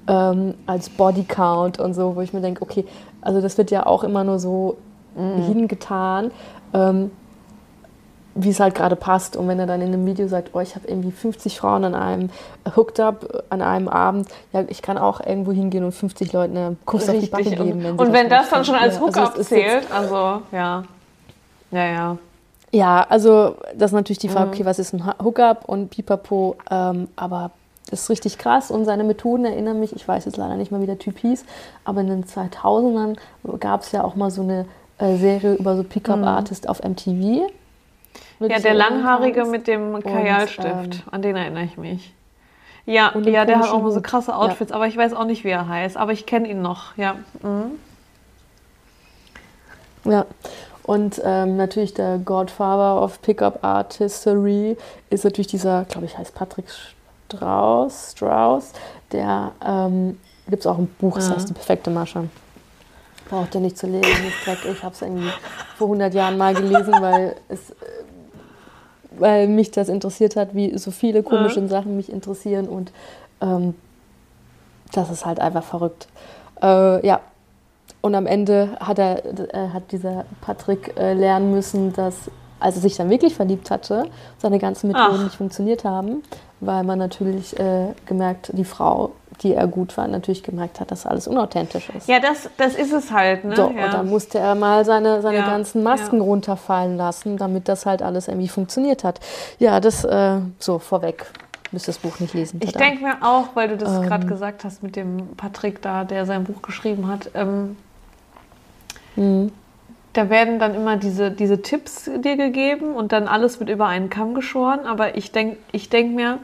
ähm, als Bodycount und so, wo ich mir denke, okay, also das wird ja auch immer nur so mhm. hingetan. Ähm, wie es halt gerade passt. Und wenn er dann in einem Video sagt, oh, ich habe irgendwie 50 Frauen an einem hooked up an einem Abend, ja, ich kann auch irgendwo hingehen und 50 Leuten einen Kuss Richtig. auf die Backe geben. Wenn und wenn das dann schon als ja, Hookup also zählt, also ja, ja, ja. Ja, also das ist natürlich die Frage, mhm. okay, was ist ein Hookup und Pipapo, ähm, aber das ist richtig krass und seine Methoden erinnern mich, ich weiß jetzt leider nicht mal, wie der Typ hieß, aber in den 2000ern gab es ja auch mal so eine äh, Serie über so Pickup-Artist mhm. auf MTV ja, der Langhaarige mit dem Kajalstift, ähm, an den erinnere ich mich. Ja, ja der hat auch mal so krasse Outfits, ja. aber ich weiß auch nicht, wie er heißt. Aber ich kenne ihn noch, ja. Mhm. Ja, und ähm, natürlich der Godfather of Pickup Artistry ist natürlich dieser, glaube ich, heißt Patrick Strauss, Strauss der ähm, gibt es auch ein Buch, das ja. heißt Die perfekte Masche. Braucht ihr nicht zu lesen, Ich habe es irgendwie vor 100 Jahren mal gelesen, weil es weil mich das interessiert hat, wie so viele komische ja. Sachen mich interessieren und ähm, das ist halt einfach verrückt. Äh, ja, und am Ende hat er, äh, hat dieser Patrick äh, lernen müssen, dass als er sich dann wirklich verliebt hatte, seine ganzen Methoden Ach. nicht funktioniert haben, weil man natürlich äh, gemerkt, die Frau die er gut war, natürlich gemerkt hat, dass alles unauthentisch ist. Ja, das, das ist es halt. Ne? So, ja. Und dann musste er mal seine, seine ja. ganzen Masken ja. runterfallen lassen, damit das halt alles irgendwie funktioniert hat. Ja, das äh, so vorweg. Müsst das Buch nicht lesen. Ich denke mir auch, weil du das ähm, gerade gesagt hast mit dem Patrick da, der sein Buch geschrieben hat. Ähm, mhm. da werden dann immer diese, diese Tipps dir gegeben und dann alles wird über einen Kamm geschoren. Aber ich denke ich denk mir,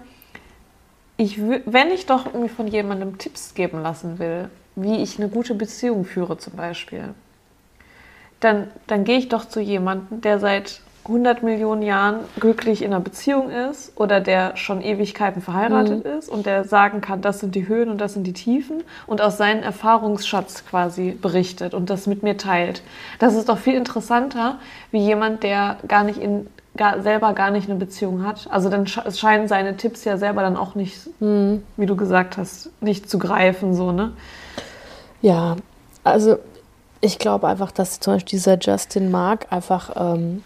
ich, wenn ich doch mir von jemandem Tipps geben lassen will, wie ich eine gute Beziehung führe zum Beispiel, dann, dann gehe ich doch zu jemandem, der seit 100 Millionen Jahren glücklich in einer Beziehung ist oder der schon Ewigkeiten verheiratet mhm. ist und der sagen kann, das sind die Höhen und das sind die Tiefen und aus seinem Erfahrungsschatz quasi berichtet und das mit mir teilt. Das ist doch viel interessanter, wie jemand, der gar nicht in gar, selber gar nicht eine Beziehung hat. Also dann scheinen seine Tipps ja selber dann auch nicht, mhm. wie du gesagt hast, nicht zu greifen, so, ne? Ja, also ich glaube einfach, dass zum Beispiel dieser Justin Mark einfach, ähm,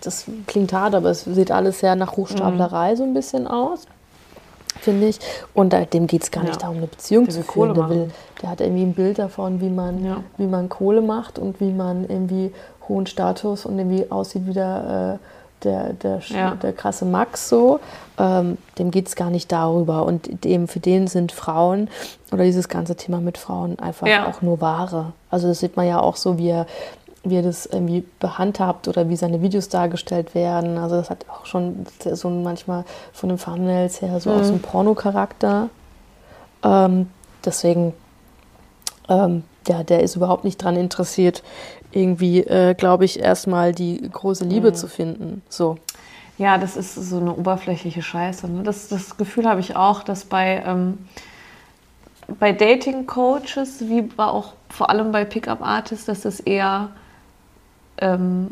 das klingt hart, aber es sieht alles sehr nach Hochstaplerei mhm. so ein bisschen aus finde ich. Und dem geht es gar nicht ja. darum, eine Beziehung der zu führen. Der, will, der hat irgendwie ein Bild davon, wie man, ja. wie man Kohle macht und wie man irgendwie hohen Status und irgendwie aussieht wie der äh, der, der, ja. der krasse Max so, ähm, dem geht es gar nicht darüber. Und dem, für den sind Frauen oder dieses ganze Thema mit Frauen einfach ja. auch nur Ware. Also das sieht man ja auch so, wie er, wie er das irgendwie behandhabt oder wie seine Videos dargestellt werden. Also das hat auch schon so manchmal von den Thumbnails her so mhm. aus dem Pornocharakter. Ähm, deswegen, ähm, ja, der ist überhaupt nicht daran interessiert, irgendwie, äh, glaube ich, erstmal die große Liebe mhm. zu finden. So. Ja, das ist so eine oberflächliche Scheiße. Ne? Das, das Gefühl habe ich auch, dass bei, ähm, bei Dating-Coaches, wie auch vor allem bei Pickup-Artists, dass es eher, ähm,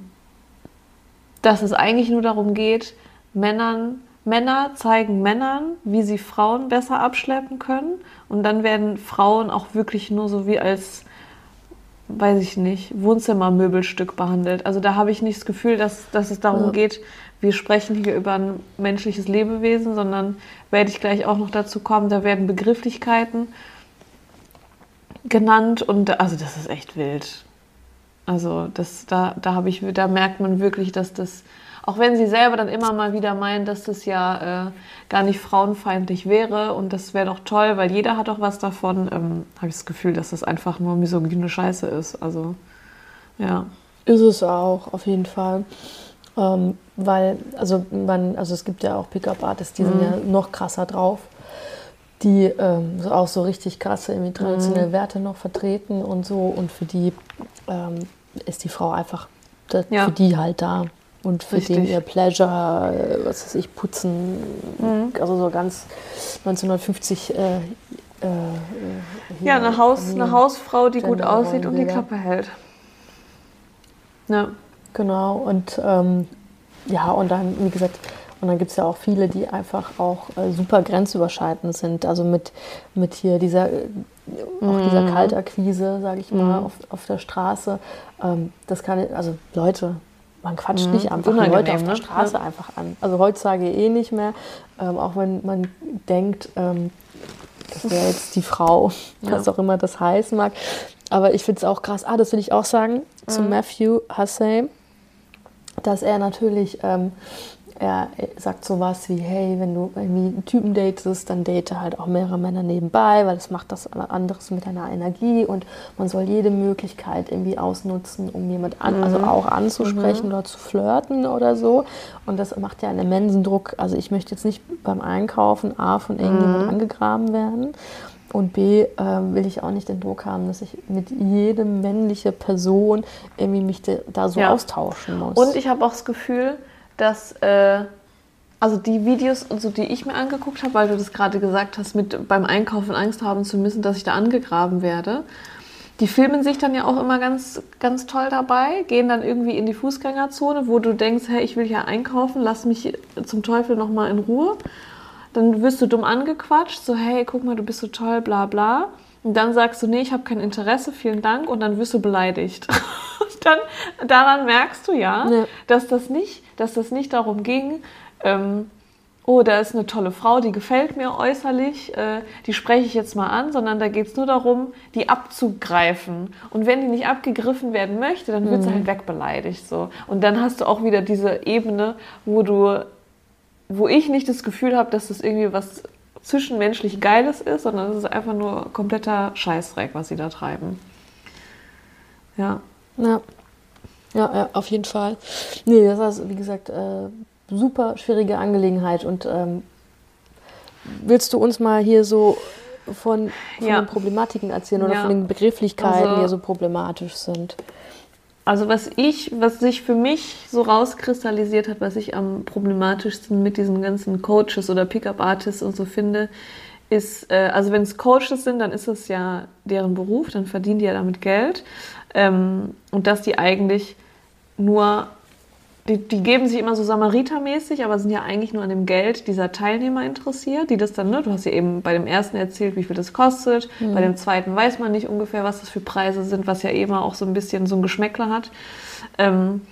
dass es eigentlich nur darum geht, Männern Männer zeigen Männern, wie sie Frauen besser abschleppen können. Und dann werden Frauen auch wirklich nur so wie als, weiß ich nicht, Wohnzimmermöbelstück behandelt. Also da habe ich nicht das Gefühl, dass, dass es darum ja. geht, wir sprechen hier über ein menschliches Lebewesen, sondern werde ich gleich auch noch dazu kommen, da werden Begrifflichkeiten genannt und also das ist echt wild. Also das, da, da, habe ich, da merkt man wirklich, dass das auch wenn sie selber dann immer mal wieder meinen, dass das ja äh, gar nicht frauenfeindlich wäre und das wäre doch toll, weil jeder hat doch was davon, ähm, habe ich das Gefühl, dass das einfach nur misogyne Scheiße ist. Also, ja. Ist es auch, auf jeden Fall. Ähm, weil, also man, also es gibt ja auch Pickup-Artists, die mhm. sind ja noch krasser drauf die ähm, auch so richtig krasse irgendwie traditionelle mhm. Werte noch vertreten und so. Und für die ähm, ist die Frau einfach da, ja. für die halt da und für Richtig. den ihr Pleasure, äh, was weiß ich, putzen, mhm. also so ganz 1950. Äh, äh, ja, eine, Haus, eine Hausfrau, die gut aussieht und die Klappe hält. Ja. Genau, und ähm, ja, und dann, wie gesagt, und dann gibt es ja auch viele, die einfach auch äh, super grenzüberschreitend sind. Also mit, mit hier dieser, äh, auch dieser mhm. Kaltakquise, sage ich mal, mm. auf, auf der Straße. Ähm, das kann, also Leute, man quatscht mhm. nicht einfach Leute auf der ne? Straße ja. einfach an. Also heutzutage eh nicht mehr, ähm, auch wenn man denkt, ähm, das wäre jetzt die Frau, ja. was auch immer das heißen mag. Aber ich finde es auch krass. Ah, das will ich auch sagen mhm. zu Matthew Hussey, dass er natürlich ähm, er sagt sowas wie, hey, wenn du irgendwie einen Typen datest, dann date halt auch mehrere Männer nebenbei, weil das macht das anderes mit deiner Energie und man soll jede Möglichkeit irgendwie ausnutzen, um jemand an, also mhm. also auch anzusprechen mhm. oder zu flirten oder so. Und das macht ja einen immensen Druck. Also ich möchte jetzt nicht beim Einkaufen A von irgendjemand mhm. angegraben werden. Und B, äh, will ich auch nicht den Druck haben, dass ich mit jedem männliche Person irgendwie mich da so ja. austauschen muss. Und ich habe auch das Gefühl, dass äh, also die Videos und so, die ich mir angeguckt habe, weil du das gerade gesagt hast, mit beim Einkaufen Angst haben zu müssen, dass ich da angegraben werde. Die filmen sich dann ja auch immer ganz, ganz toll dabei, gehen dann irgendwie in die Fußgängerzone, wo du denkst, hey, ich will hier einkaufen, lass mich zum Teufel nochmal in Ruhe. Dann wirst du dumm angequatscht, so, hey, guck mal, du bist so toll, bla bla. Und dann sagst du, nee, ich habe kein Interesse, vielen Dank, und dann wirst du beleidigt. dann daran merkst du ja, ja, dass das nicht, dass das nicht darum ging, ähm, oh, da ist eine tolle Frau, die gefällt mir äußerlich, äh, die spreche ich jetzt mal an, sondern da geht es nur darum, die abzugreifen. Und wenn die nicht abgegriffen werden möchte, dann wird mhm. sie halt wegbeleidigt. So. Und dann hast du auch wieder diese Ebene, wo du, wo ich nicht das Gefühl habe, dass das irgendwie was zwischenmenschlich Geiles ist, sondern es ist einfach nur kompletter Scheißdreck, was sie da treiben. Ja. Ja. Ja, ja, auf jeden Fall. Nee, das ist, wie gesagt, äh, super schwierige Angelegenheit. Und ähm, willst du uns mal hier so von, von ja. den Problematiken erzählen oder ja. von den Begrifflichkeiten, also, die so problematisch sind? Also was ich, was sich für mich so rauskristallisiert hat, was ich am problematischsten mit diesen ganzen Coaches oder Pickup-Artists und so finde, ist, äh, also wenn es Coaches sind, dann ist es ja deren Beruf, dann verdienen die ja damit Geld. Ähm, und dass die eigentlich nur, die, die geben sich immer so Samaritermäßig, aber sind ja eigentlich nur an dem Geld dieser Teilnehmer interessiert, die das dann, ne, du hast ja eben bei dem ersten erzählt, wie viel das kostet, mhm. bei dem zweiten weiß man nicht ungefähr, was das für Preise sind, was ja immer auch so ein bisschen so ein Geschmäckler hat. Ähm,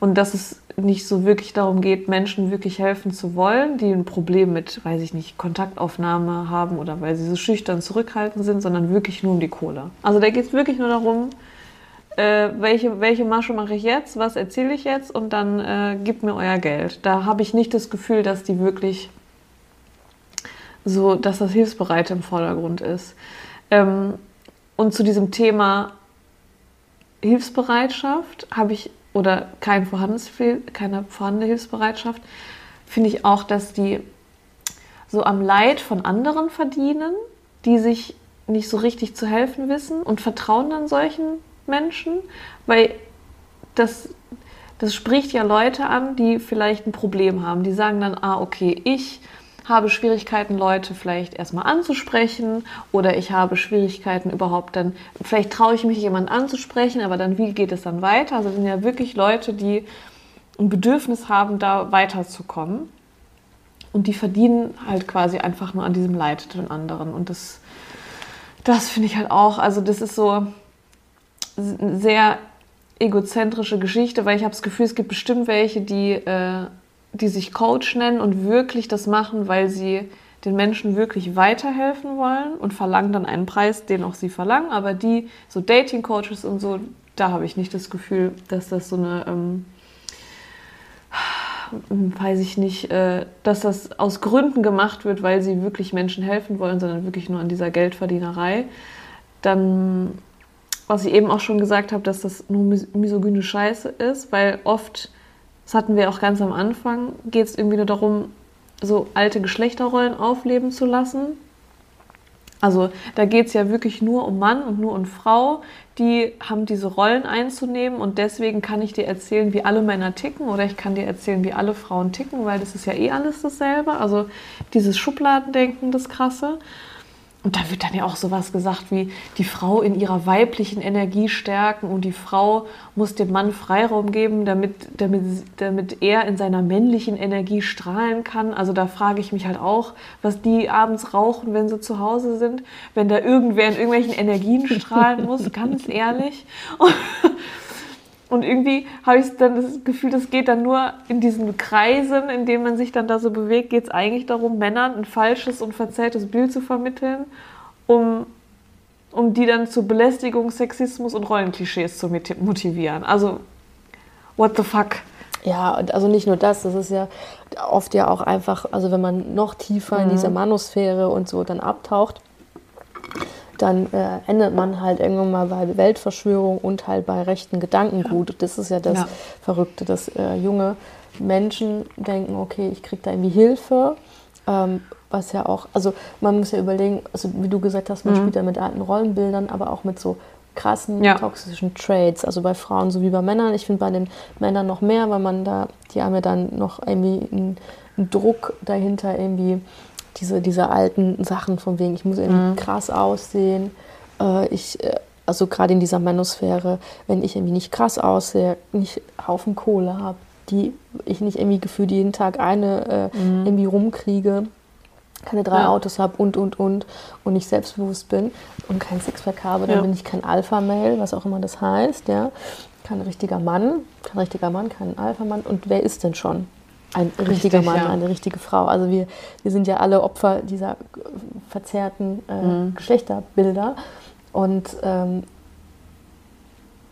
und dass es nicht so wirklich darum geht, Menschen wirklich helfen zu wollen, die ein Problem mit, weiß ich nicht, Kontaktaufnahme haben oder weil sie so schüchtern zurückhaltend sind, sondern wirklich nur um die Kohle. Also da geht es wirklich nur darum, äh, welche, welche Masche mache ich jetzt, was erzähle ich jetzt und dann äh, gebt mir euer Geld. Da habe ich nicht das Gefühl, dass die wirklich so, dass das Hilfsbereite im Vordergrund ist. Ähm, und zu diesem Thema Hilfsbereitschaft habe ich, oder kein vorhandenes, keine vorhandene Hilfsbereitschaft, finde ich auch, dass die so am Leid von anderen verdienen, die sich nicht so richtig zu helfen wissen und vertrauen dann solchen Menschen, weil das, das spricht ja Leute an, die vielleicht ein Problem haben. Die sagen dann, ah, okay, ich habe Schwierigkeiten, Leute vielleicht erstmal anzusprechen oder ich habe Schwierigkeiten überhaupt dann, vielleicht traue ich mich jemand anzusprechen, aber dann wie geht es dann weiter? Also das sind ja wirklich Leute, die ein Bedürfnis haben, da weiterzukommen. und die verdienen halt quasi einfach nur an diesem Leid von anderen. Und das, das finde ich halt auch, also das ist so sehr egozentrische Geschichte, weil ich habe das Gefühl, es gibt bestimmt welche, die, äh, die sich Coach nennen und wirklich das machen, weil sie den Menschen wirklich weiterhelfen wollen und verlangen dann einen Preis, den auch sie verlangen. Aber die, so Dating-Coaches und so, da habe ich nicht das Gefühl, dass das so eine, ähm, weiß ich nicht, äh, dass das aus Gründen gemacht wird, weil sie wirklich Menschen helfen wollen, sondern wirklich nur an dieser Geldverdienerei. Dann, was ich eben auch schon gesagt habe, dass das nur misogyne Scheiße ist, weil oft, das hatten wir auch ganz am Anfang, geht es irgendwie nur darum, so alte Geschlechterrollen aufleben zu lassen. Also da geht es ja wirklich nur um Mann und nur um Frau, die haben diese Rollen einzunehmen und deswegen kann ich dir erzählen, wie alle Männer ticken oder ich kann dir erzählen, wie alle Frauen ticken, weil das ist ja eh alles dasselbe. Also dieses Schubladendenken, das Krasse. Und da wird dann ja auch sowas gesagt wie, die Frau in ihrer weiblichen Energie stärken und die Frau muss dem Mann Freiraum geben, damit, damit, damit er in seiner männlichen Energie strahlen kann. Also da frage ich mich halt auch, was die abends rauchen, wenn sie zu Hause sind, wenn da irgendwer in irgendwelchen Energien strahlen muss, ganz ehrlich. Und, und irgendwie habe ich dann das Gefühl, das geht dann nur in diesen Kreisen, in denen man sich dann da so bewegt, geht es eigentlich darum, Männern ein falsches und verzerrtes Bild zu vermitteln, um, um die dann zu Belästigung, Sexismus und Rollenklischees zu motivieren. Also, what the fuck? Ja, also nicht nur das, das ist ja oft ja auch einfach, also wenn man noch tiefer mhm. in dieser Manosphäre und so dann abtaucht, dann äh, endet man halt irgendwann mal bei Weltverschwörung und halt bei rechten Gedankengut. Das ist ja das ja. Verrückte, dass äh, junge Menschen denken, okay, ich kriege da irgendwie Hilfe. Ähm, was ja auch, also man muss ja überlegen, also wie du gesagt hast, man mhm. spielt ja mit alten Rollenbildern, aber auch mit so krassen ja. toxischen Traits, also bei Frauen sowie bei Männern. Ich finde bei den Männern noch mehr, weil man da, die haben ja dann noch irgendwie einen, einen Druck dahinter, irgendwie diese, diese alten Sachen von wegen, ich muss irgendwie mhm. krass aussehen. Äh, ich, äh, also gerade in dieser Manosphäre, wenn ich irgendwie nicht krass aussehe, nicht Haufen Kohle habe, die ich nicht irgendwie gefühlt jeden Tag eine äh, mhm. irgendwie rumkriege, keine drei ja. Autos habe und, und, und und nicht selbstbewusst bin und kein Sixpack habe, dann ja. bin ich kein Alpha-Male, was auch immer das heißt, ja. Kein richtiger Mann, kein richtiger Mann, kein Alpha-Mann. Und wer ist denn schon? Ein richtiger Richtig, Mann, ja. eine richtige Frau. Also wir, wir sind ja alle Opfer dieser verzerrten äh, mhm. Geschlechterbilder. Und, ähm,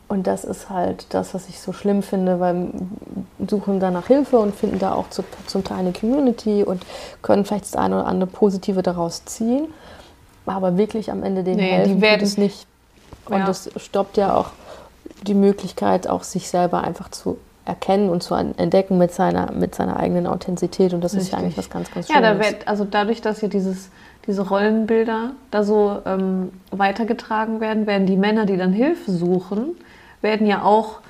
und das ist halt das, was ich so schlimm finde, weil wir suchen da nach Hilfe und finden da auch zu, zum Teil eine Community und können vielleicht das eine oder andere Positive daraus ziehen. Aber wirklich am Ende den nee, helfen die werden, es nicht. Und ja. das stoppt ja auch die Möglichkeit, auch sich selber einfach zu erkennen und zu entdecken mit seiner, mit seiner eigenen Authentizität. Und das Richtig. ist ja eigentlich was ganz, ganz Schönes. Ja, da wird, also dadurch, dass hier dieses, diese Rollenbilder da so ähm, weitergetragen werden, werden die Männer, die dann Hilfe suchen, werden ja auch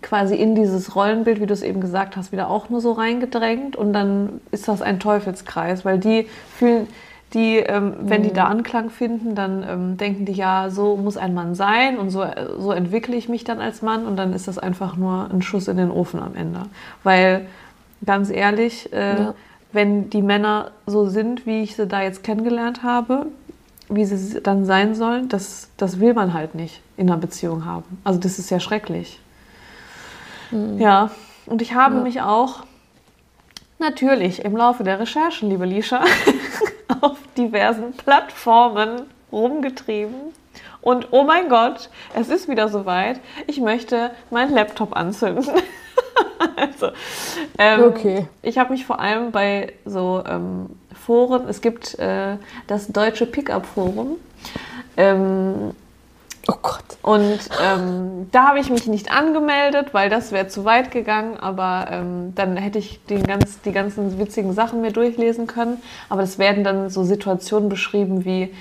quasi in dieses Rollenbild, wie du es eben gesagt hast, wieder auch nur so reingedrängt. Und dann ist das ein Teufelskreis, weil die fühlen, die, ähm, wenn die da mhm. Anklang finden, dann ähm, denken die, ja, so muss ein Mann sein und so, so entwickle ich mich dann als Mann und dann ist das einfach nur ein Schuss in den Ofen am Ende. Weil, ganz ehrlich, äh, ja. wenn die Männer so sind, wie ich sie da jetzt kennengelernt habe, wie sie dann sein sollen, das, das will man halt nicht in einer Beziehung haben. Also das ist ja schrecklich. Mhm. Ja, und ich habe ja. mich auch natürlich im Laufe der Recherchen, liebe Lisha, auf diversen Plattformen rumgetrieben. Und oh mein Gott, es ist wieder soweit. Ich möchte meinen Laptop anzünden. also, ähm, okay. Ich habe mich vor allem bei so ähm, Foren, es gibt äh, das deutsche Pickup-Forum. Ähm, Oh Gott. Und ähm, da habe ich mich nicht angemeldet, weil das wäre zu weit gegangen. Aber ähm, dann hätte ich den ganz, die ganzen witzigen Sachen mir durchlesen können. Aber es werden dann so Situationen beschrieben, wie,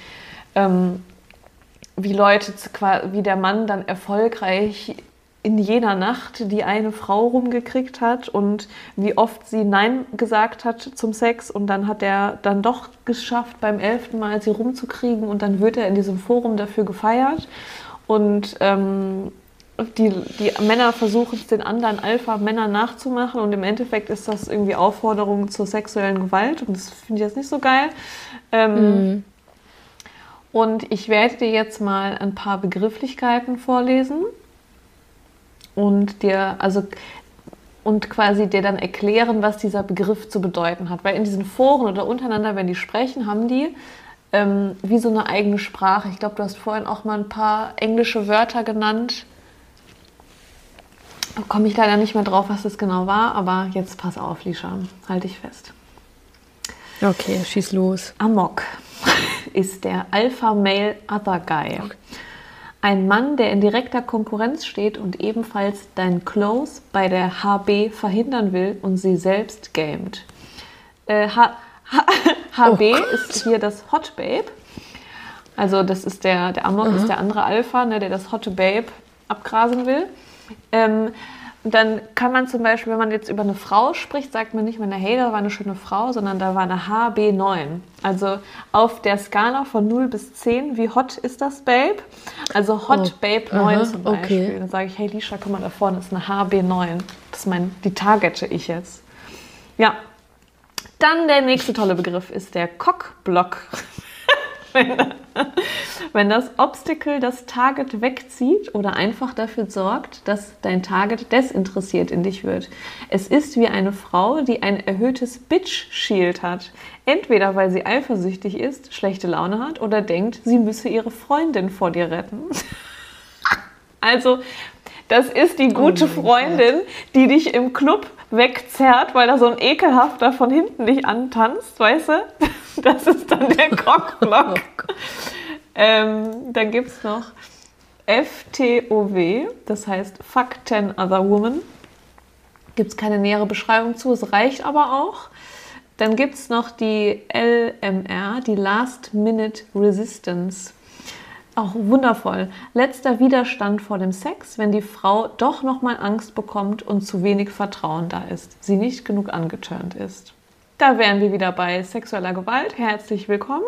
ähm, wie Leute, wie der Mann dann erfolgreich in jener Nacht die eine Frau rumgekriegt hat und wie oft sie Nein gesagt hat zum Sex und dann hat er dann doch geschafft, beim elften Mal sie rumzukriegen und dann wird er in diesem Forum dafür gefeiert und ähm, die, die Männer versuchen es den anderen Alpha-Männern nachzumachen und im Endeffekt ist das irgendwie Aufforderung zur sexuellen Gewalt und das finde ich jetzt nicht so geil. Ähm, mhm. Und ich werde dir jetzt mal ein paar Begrifflichkeiten vorlesen und dir, also und quasi dir dann erklären, was dieser Begriff zu bedeuten hat. Weil in diesen Foren oder untereinander, wenn die sprechen, haben die ähm, wie so eine eigene Sprache. Ich glaube, du hast vorhin auch mal ein paar englische Wörter genannt. Da komme ich leider nicht mehr drauf, was das genau war, aber jetzt pass auf, Lisha, halte ich fest. Okay, schieß los. Amok ist der Alpha Male Other Guy. Okay. Ein Mann, der in direkter Konkurrenz steht und ebenfalls dein Close bei der HB verhindern will und sie selbst gamet. Äh, H HB oh ist hier das Hot Babe. Also das ist der, der Amok mhm. ist der andere Alpha, ne, der das Hot Babe abgrasen will. Ähm, dann kann man zum Beispiel, wenn man jetzt über eine Frau spricht, sagt man nicht mehr, hey, da war eine schöne Frau, sondern da war eine HB9. Also auf der Skala von 0 bis 10, wie hot ist das Babe? Also Hot oh, Babe 9 aha, zum Beispiel. Okay. Dann sage ich, hey Lisha, guck mal, da vorne ist eine HB9. Das ist mein, die targete ich jetzt. Ja, dann der nächste tolle Begriff ist der Cockblock. Wenn, wenn das Obstacle das Target wegzieht oder einfach dafür sorgt, dass dein Target desinteressiert in dich wird. Es ist wie eine Frau, die ein erhöhtes Bitch-Shield hat. Entweder weil sie eifersüchtig ist, schlechte Laune hat oder denkt, sie müsse ihre Freundin vor dir retten. also, das ist die gute oh Freundin, Gott. die dich im Club wegzerrt, weil da so ein ekelhafter von hinten dich antanzt, weißt du? Das ist dann der Cockblock. Oh ähm, dann gibt es noch FTOW, das heißt Fuck 10 Other Women. Gibt es keine nähere Beschreibung zu, es reicht aber auch. Dann gibt es noch die LMR, die Last Minute Resistance. Auch wundervoll. Letzter Widerstand vor dem Sex, wenn die Frau doch nochmal Angst bekommt und zu wenig Vertrauen da ist, sie nicht genug angeturnt ist. Da wären wir wieder bei sexueller Gewalt. Herzlich willkommen.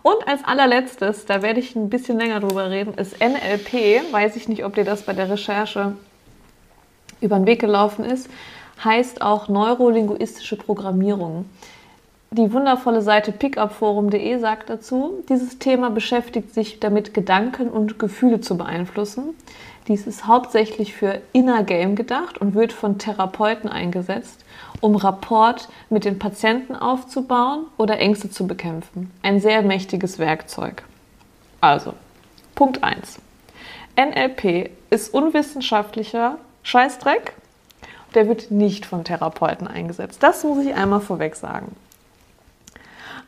Und als allerletztes, da werde ich ein bisschen länger drüber reden, ist NLP. Weiß ich nicht, ob dir das bei der Recherche über den Weg gelaufen ist. Heißt auch neurolinguistische Programmierung. Die wundervolle Seite pickupforum.de sagt dazu, dieses Thema beschäftigt sich damit, Gedanken und Gefühle zu beeinflussen. Dies ist hauptsächlich für Inner Game gedacht und wird von Therapeuten eingesetzt, um Rapport mit den Patienten aufzubauen oder Ängste zu bekämpfen. Ein sehr mächtiges Werkzeug. Also, Punkt 1. NLP ist unwissenschaftlicher Scheißdreck. Der wird nicht von Therapeuten eingesetzt. Das muss ich einmal vorweg sagen.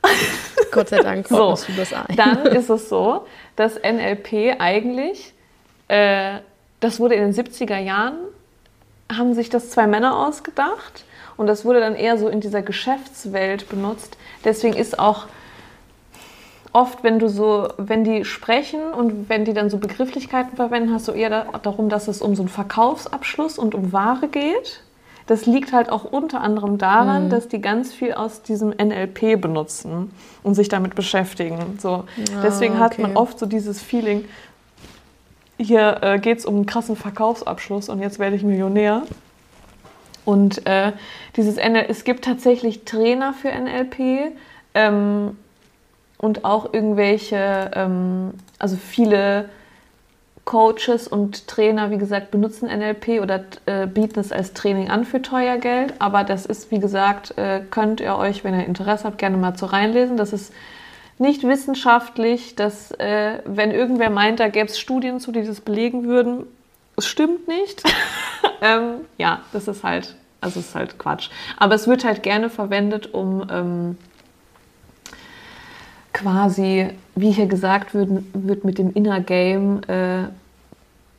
Gott sei Dank so, du das ein. Dann ist es so, dass NLP eigentlich, äh, das wurde in den 70er Jahren, haben sich das zwei Männer ausgedacht und das wurde dann eher so in dieser Geschäftswelt benutzt. Deswegen ist auch oft, wenn du so, wenn die sprechen und wenn die dann so Begrifflichkeiten verwenden, hast du eher da, darum, dass es um so einen Verkaufsabschluss und um Ware geht. Das liegt halt auch unter anderem daran, mhm. dass die ganz viel aus diesem NLP benutzen und sich damit beschäftigen. So. Ah, Deswegen hat okay. man oft so dieses Feeling, hier äh, geht es um einen krassen Verkaufsabschluss und jetzt werde ich Millionär. Und äh, dieses NL es gibt tatsächlich Trainer für NLP ähm, und auch irgendwelche, ähm, also viele Coaches und Trainer, wie gesagt, benutzen NLP oder äh, bieten es als Training an für teuer Geld. Aber das ist, wie gesagt, äh, könnt ihr euch, wenn ihr Interesse habt, gerne mal zu reinlesen. Das ist nicht wissenschaftlich, dass äh, wenn irgendwer meint, da gäbe es Studien zu, die das belegen würden, es stimmt nicht. ähm, ja, das ist halt, also ist halt Quatsch. Aber es wird halt gerne verwendet, um ähm, quasi, wie hier gesagt wird, wird mit dem Inner Game äh,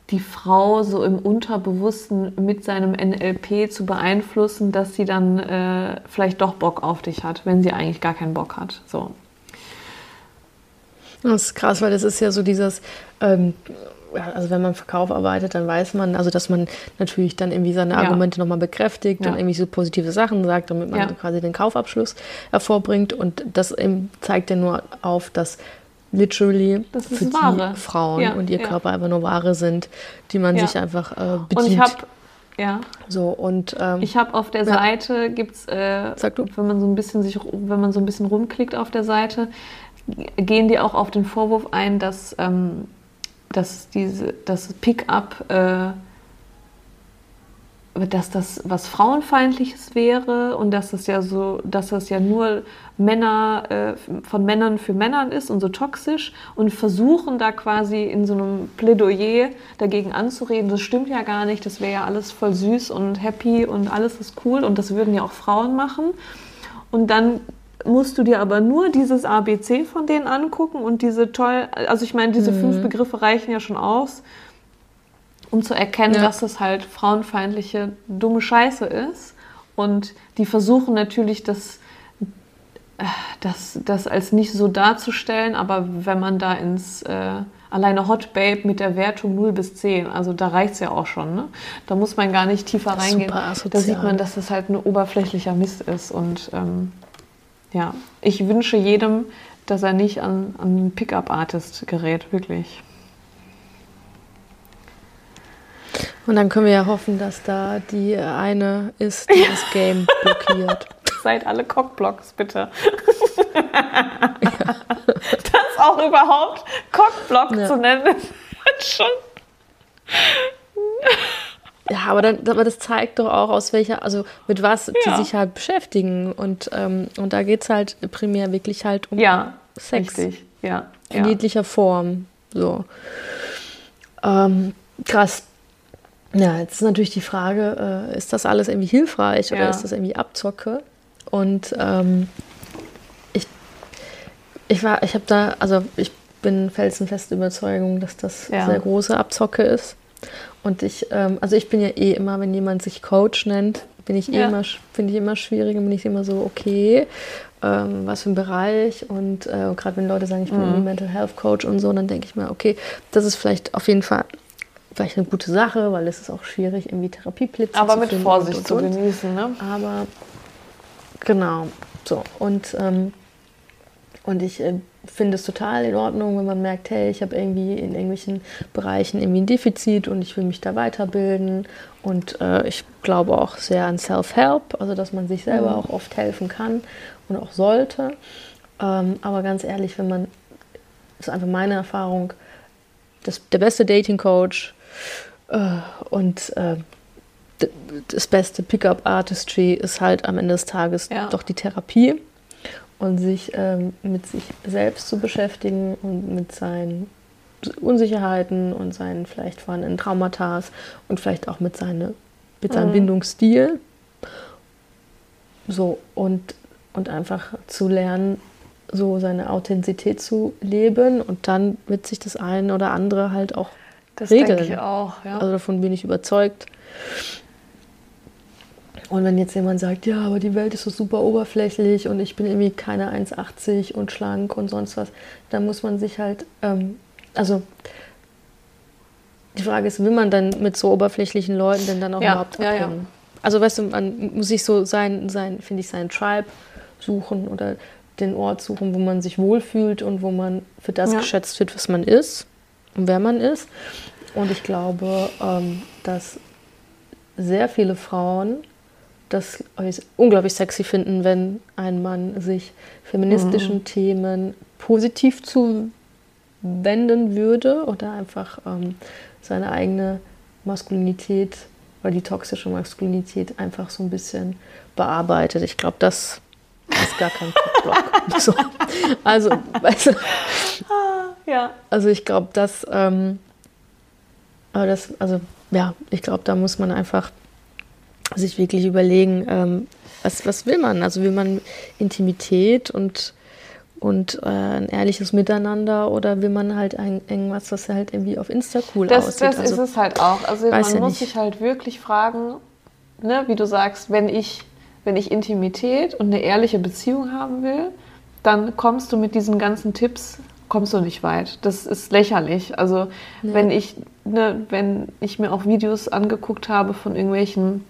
die Frau so im Unterbewussten mit seinem NLP zu beeinflussen, dass sie dann äh, vielleicht doch Bock auf dich hat, wenn sie eigentlich gar keinen Bock hat. So. Das ist krass, weil das ist ja so dieses, ähm, also wenn man Verkauf arbeitet, dann weiß man, also dass man natürlich dann irgendwie seine Argumente ja. nochmal bekräftigt ja. und irgendwie so positive Sachen sagt, damit man ja. quasi den Kaufabschluss hervorbringt. Und das zeigt ja nur auf, dass literally für die Ware. Frauen ja, und ihr ja. Körper einfach nur Ware sind, die man sich einfach äh, bedient. Und ich habe ja. So und ähm, ich habe auf der. Seite gibt's, äh, wenn man so ein bisschen sich, wenn man so ein bisschen rumklickt auf der Seite, gehen die auch auf den Vorwurf ein, dass, ähm, dass diese, das Pickup äh, dass das was Frauenfeindliches wäre und dass das ja so, dass das ja nur Männer äh, von Männern für Männern ist und so toxisch und versuchen da quasi in so einem Plädoyer dagegen anzureden, das stimmt ja gar nicht, das wäre ja alles voll süß und happy und alles ist cool und das würden ja auch Frauen machen. Und dann musst du dir aber nur dieses ABC von denen angucken und diese toll, also ich meine, diese mhm. fünf Begriffe reichen ja schon aus um zu erkennen, ja. dass das halt frauenfeindliche, dumme Scheiße ist. Und die versuchen natürlich, das, äh, das, das als nicht so darzustellen, aber wenn man da ins äh, alleine Hot Babe mit der Wertung 0 bis 10, also da reicht es ja auch schon, ne? Da muss man gar nicht tiefer reingehen. Da sieht man, dass das halt ein oberflächlicher Mist ist. Und ähm, ja, ich wünsche jedem, dass er nicht an, an einen Pickup-Artist gerät, wirklich. Und dann können wir ja hoffen, dass da die eine ist, die das Game blockiert. Seid alle Cockblocks, bitte. Ja. Das auch überhaupt Cockblock ja. zu nennen, schon. Ja, aber, dann, aber das zeigt doch auch, aus welcher, also mit was ja. die sich halt beschäftigen. Und, ähm, und da geht es halt primär wirklich halt um ja, Sex. Richtig. Ja. In jeglicher Form. So. Ähm, krass. Ja, jetzt ist natürlich die Frage, äh, ist das alles irgendwie hilfreich ja. oder ist das irgendwie Abzocke? Und ähm, ich, ich war, ich habe da, also ich bin felsenfeste Überzeugung, dass das ja. sehr große Abzocke ist. Und ich, ähm, also ich bin ja eh immer, wenn jemand sich Coach nennt, bin ich eh ja. immer, finde ich immer schwierig und bin ich immer so, okay, ähm, was für ein Bereich und äh, gerade wenn Leute sagen, ich bin mhm. Mental Health Coach und so, dann denke ich mir, okay, das ist vielleicht auf jeden Fall vielleicht eine gute Sache, weil es ist auch schwierig, irgendwie Therapieplätze Aber zu mit Vorsicht und, und, zu genießen, ne? Aber genau, so. Und, ähm, und ich äh, finde es total in Ordnung, wenn man merkt, hey, ich habe irgendwie in irgendwelchen Bereichen irgendwie ein Defizit und ich will mich da weiterbilden. Und äh, ich glaube auch sehr an Self-Help, also dass man sich selber mhm. auch oft helfen kann und auch sollte. Ähm, aber ganz ehrlich, wenn man, das ist einfach meine Erfahrung, das, der beste Dating-Coach äh, und äh, das beste Pickup-Artistry ist halt am Ende des Tages ja. doch die Therapie und sich ähm, mit sich selbst zu beschäftigen und mit seinen Unsicherheiten und seinen vielleicht vorhandenen Traumata und vielleicht auch mit, seine, mit seinem mhm. Bindungsstil. So, und, und einfach zu lernen, so seine Authentizität zu leben und dann wird sich das eine oder andere halt auch das denke ich auch, ja. Also davon bin ich überzeugt. Und wenn jetzt jemand sagt, ja, aber die Welt ist so super oberflächlich und ich bin irgendwie keine 1,80 und schlank und sonst was, dann muss man sich halt, ähm, also die Frage ist, will man dann mit so oberflächlichen Leuten denn dann auch ja, überhaupt abhängen? Ja, ja. Also weißt du, man muss sich so sein, sein finde ich, sein Tribe suchen oder den Ort suchen, wo man sich wohlfühlt und wo man für das geschätzt wird, was man ist und wer man ist. Und ich glaube, ähm, dass sehr viele Frauen das unglaublich sexy finden, wenn ein Mann sich feministischen mhm. Themen positiv zuwenden würde oder einfach ähm, seine eigene Maskulinität oder die toxische Maskulinität einfach so ein bisschen bearbeitet. Ich glaube, das ist gar kein Block. so. Also, weißt du, ja. Also ich glaube, dass, ähm, das, also ja, ich glaube, da muss man einfach sich wirklich überlegen, ähm, was, was will man? Also will man Intimität und, und äh, ein ehrliches Miteinander oder will man halt ein, irgendwas, was halt irgendwie auf Insta cool das, aussieht? Das also, ist es halt auch. Also man ja muss nicht. sich halt wirklich fragen, ne, wie du sagst, wenn ich, wenn ich Intimität und eine ehrliche Beziehung haben will, dann kommst du mit diesen ganzen Tipps kommst du nicht weit. Das ist lächerlich. Also nee. wenn ich, ne, wenn ich mir auch Videos angeguckt habe von irgendwelchen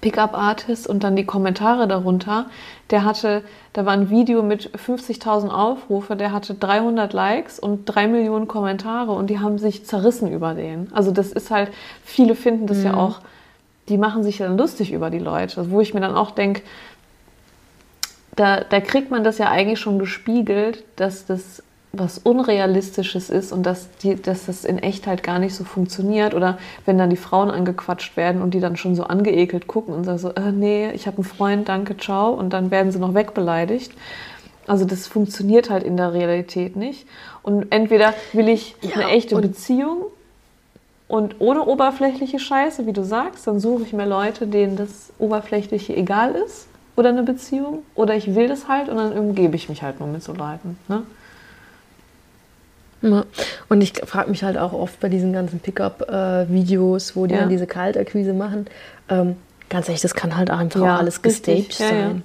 Pickup-Artist und dann die Kommentare darunter. Der hatte, da war ein Video mit 50.000 Aufrufe, der hatte 300 Likes und 3 Millionen Kommentare und die haben sich zerrissen über den. Also das ist halt, viele finden das mhm. ja auch, die machen sich dann lustig über die Leute, wo ich mir dann auch denke, da, da kriegt man das ja eigentlich schon gespiegelt, dass das was Unrealistisches ist und dass, die, dass das in Echtheit gar nicht so funktioniert. Oder wenn dann die Frauen angequatscht werden und die dann schon so angeekelt gucken und sagen so, äh, nee, ich habe einen Freund, danke, ciao. Und dann werden sie noch wegbeleidigt. Also das funktioniert halt in der Realität nicht. Und entweder will ich ja, eine echte Beziehung und ohne oberflächliche Scheiße, wie du sagst, dann suche ich mir Leute, denen das Oberflächliche egal ist oder eine Beziehung. Oder ich will das halt und dann umgebe ich mich halt nur mit so Leuten. Ne? Ja. Und ich frage mich halt auch oft bei diesen ganzen Pickup-Videos, wo die ja. dann diese Kaltakquise machen. Ähm, ganz ehrlich, das kann halt einfach ja, alles gestaged sein.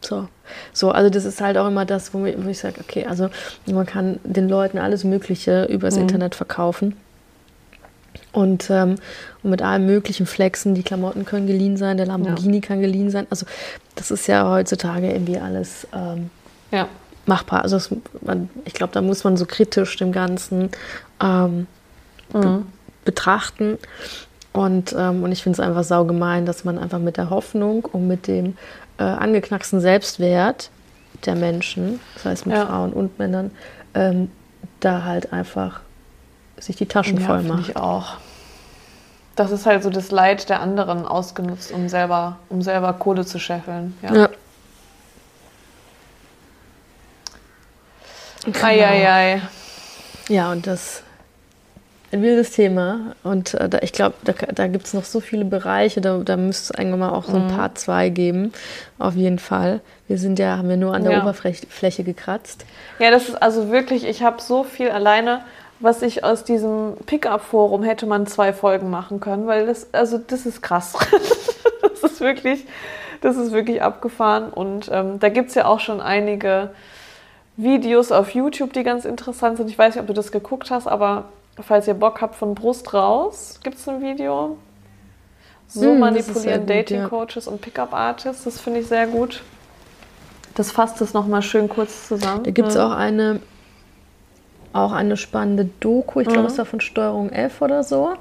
So. so, also das ist halt auch immer das, wo, wo ich sage, okay, also man kann den Leuten alles Mögliche übers mhm. Internet verkaufen. Und, ähm, und, mit allem möglichen Flexen, die Klamotten können geliehen sein, der Lamborghini kann geliehen sein. Also das ist ja heutzutage irgendwie alles ähm, ja machbar. Also es, man, ich glaube, da muss man so kritisch dem Ganzen ähm, mhm. be betrachten. Und, ähm, und ich finde es einfach saugemein, dass man einfach mit der Hoffnung und mit dem äh, angeknacksten Selbstwert der Menschen, das heißt mit ja. Frauen und Männern, ähm, da halt einfach sich die Taschen ja, voll macht. Ich auch. Das ist halt so das Leid der anderen ausgenutzt, um selber, um selber Kohle zu scheffeln. Ja. ja. Genau. Eieiei. Ja, und das ein wildes Thema. Und äh, da, ich glaube, da, da gibt es noch so viele Bereiche, da, da müsste es irgendwann mal auch so ein mhm. Part 2 geben. Auf jeden Fall. Wir sind ja, haben wir nur an der ja. Oberfläche gekratzt. Ja, das ist also wirklich, ich habe so viel alleine, was ich aus diesem Pickup-Forum hätte man zwei Folgen machen können, weil das, also das ist krass. das ist wirklich, das ist wirklich abgefahren. Und ähm, da gibt es ja auch schon einige Videos auf YouTube, die ganz interessant sind. Ich weiß nicht, ob du das geguckt hast, aber falls ihr Bock habt von Brust raus, gibt es ein Video. So hm, manipulieren Dating Coaches ja. und Pickup Artists, das finde ich sehr gut. Das fasst es nochmal schön kurz zusammen. Da gibt es ja. auch eine auch eine spannende Doku, ich glaube, mhm. es war von Steuerung F oder so.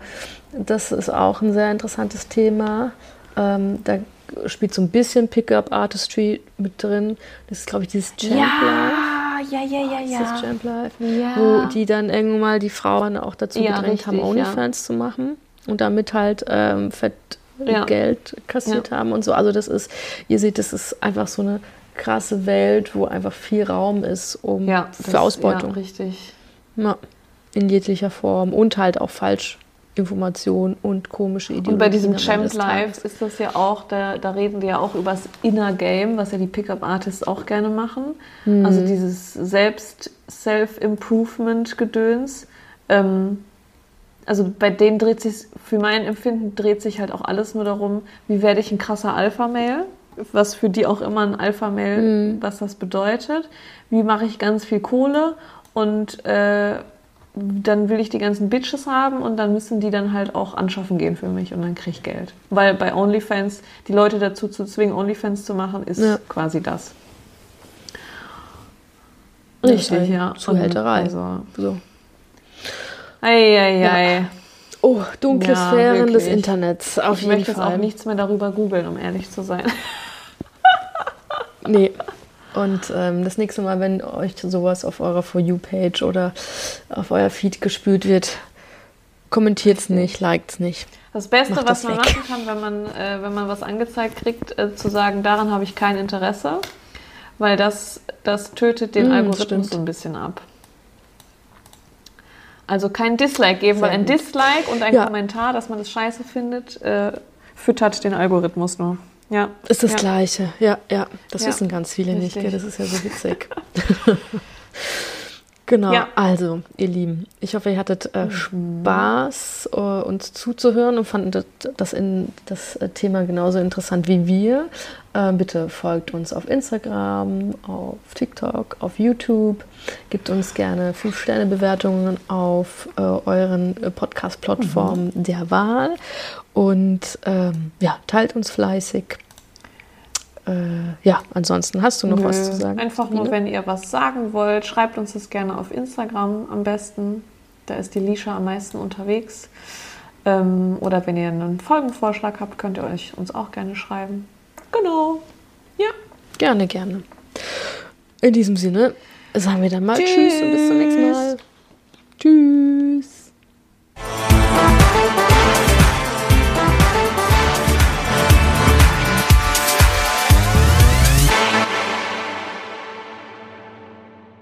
Das ist auch ein sehr interessantes Thema. Ähm, da spielt so ein bisschen Pickup Artistry mit drin. Das ist, glaube ich, dieses Champ ja, Ja, ja, ja, ja. Das Champ Life. Ja. Wo die dann irgendwann mal die Frauen auch dazu ja, gedrängt richtig, haben, OnlyFans ja. zu machen und damit halt ähm, fett ja. Geld kassiert haben und so. Also das ist, ihr seht, das ist einfach so eine krasse Welt, wo einfach viel Raum ist um ja, für das, Ausbeutung. Ja, richtig. Ja, in jeglicher Form und halt auch falsch Information und komische Ideologien. Und bei diesem Champ Live ist das ja auch, da, da reden die ja auch über das Inner Game, was ja die Pickup-Artists auch gerne machen. Mhm. Also dieses Selbst, Self-Improvement-Gedöns. Ähm, also bei denen dreht sich, für mein Empfinden, dreht sich halt auch alles nur darum, wie werde ich ein krasser Alpha-Mail, was für die auch immer ein Alpha-Mail, mhm. was das bedeutet. Wie mache ich ganz viel Kohle und äh, dann will ich die ganzen Bitches haben und dann müssen die dann halt auch anschaffen gehen für mich und dann kriege ich Geld. Weil bei OnlyFans, die Leute dazu zu zwingen, OnlyFans zu machen, ist ja. quasi das. Richtig, ja. Zuhälterei. Also, so. Eieiei. Ja. Oh, dunkle ja, Sphären wirklich. des Internets. Auf ich jeden möchte Fall. jetzt auch nichts mehr darüber googeln, um ehrlich zu sein. nee, und ähm, das nächste Mal, wenn euch sowas auf eurer For You-Page oder auf euer Feed gespült wird, kommentiert es nicht, liked es nicht. Das Beste, Macht was man weg. machen kann, wenn man, äh, wenn man was angezeigt kriegt, äh, zu sagen, daran habe ich kein Interesse, weil das, das tötet den mm, Algorithmus so ein bisschen ab. Also kein Dislike geben, Sehr weil ein. Dislike und ein ja. Kommentar, dass man das scheiße findet, äh, füttert den Algorithmus nur. Ja. Ist das ja. Gleiche. Ja, ja. Das ja. wissen ganz viele Richtig. nicht. Gell? Das ist ja so witzig. genau. Ja. Also, ihr Lieben, ich hoffe, ihr hattet äh, mhm. Spaß, uh, uns zuzuhören und fandet das, in, das äh, Thema genauso interessant wie wir. Äh, bitte folgt uns auf Instagram, auf TikTok, auf YouTube. Gebt uns gerne 5-Sterne-Bewertungen auf äh, euren äh, Podcast-Plattformen mhm. der Wahl. Und ähm, ja, teilt uns fleißig. Äh, ja, ansonsten hast du noch Nö, was zu sagen? Einfach nur, wenn ihr was sagen wollt, schreibt uns das gerne auf Instagram am besten. Da ist die Lisha am meisten unterwegs. Ähm, oder wenn ihr einen Folgenvorschlag habt, könnt ihr euch uns auch gerne schreiben. Genau. Ja. Gerne, gerne. In diesem Sinne sagen wir dann mal Tschüss, Tschüss und bis zum nächsten Mal. Tschüss.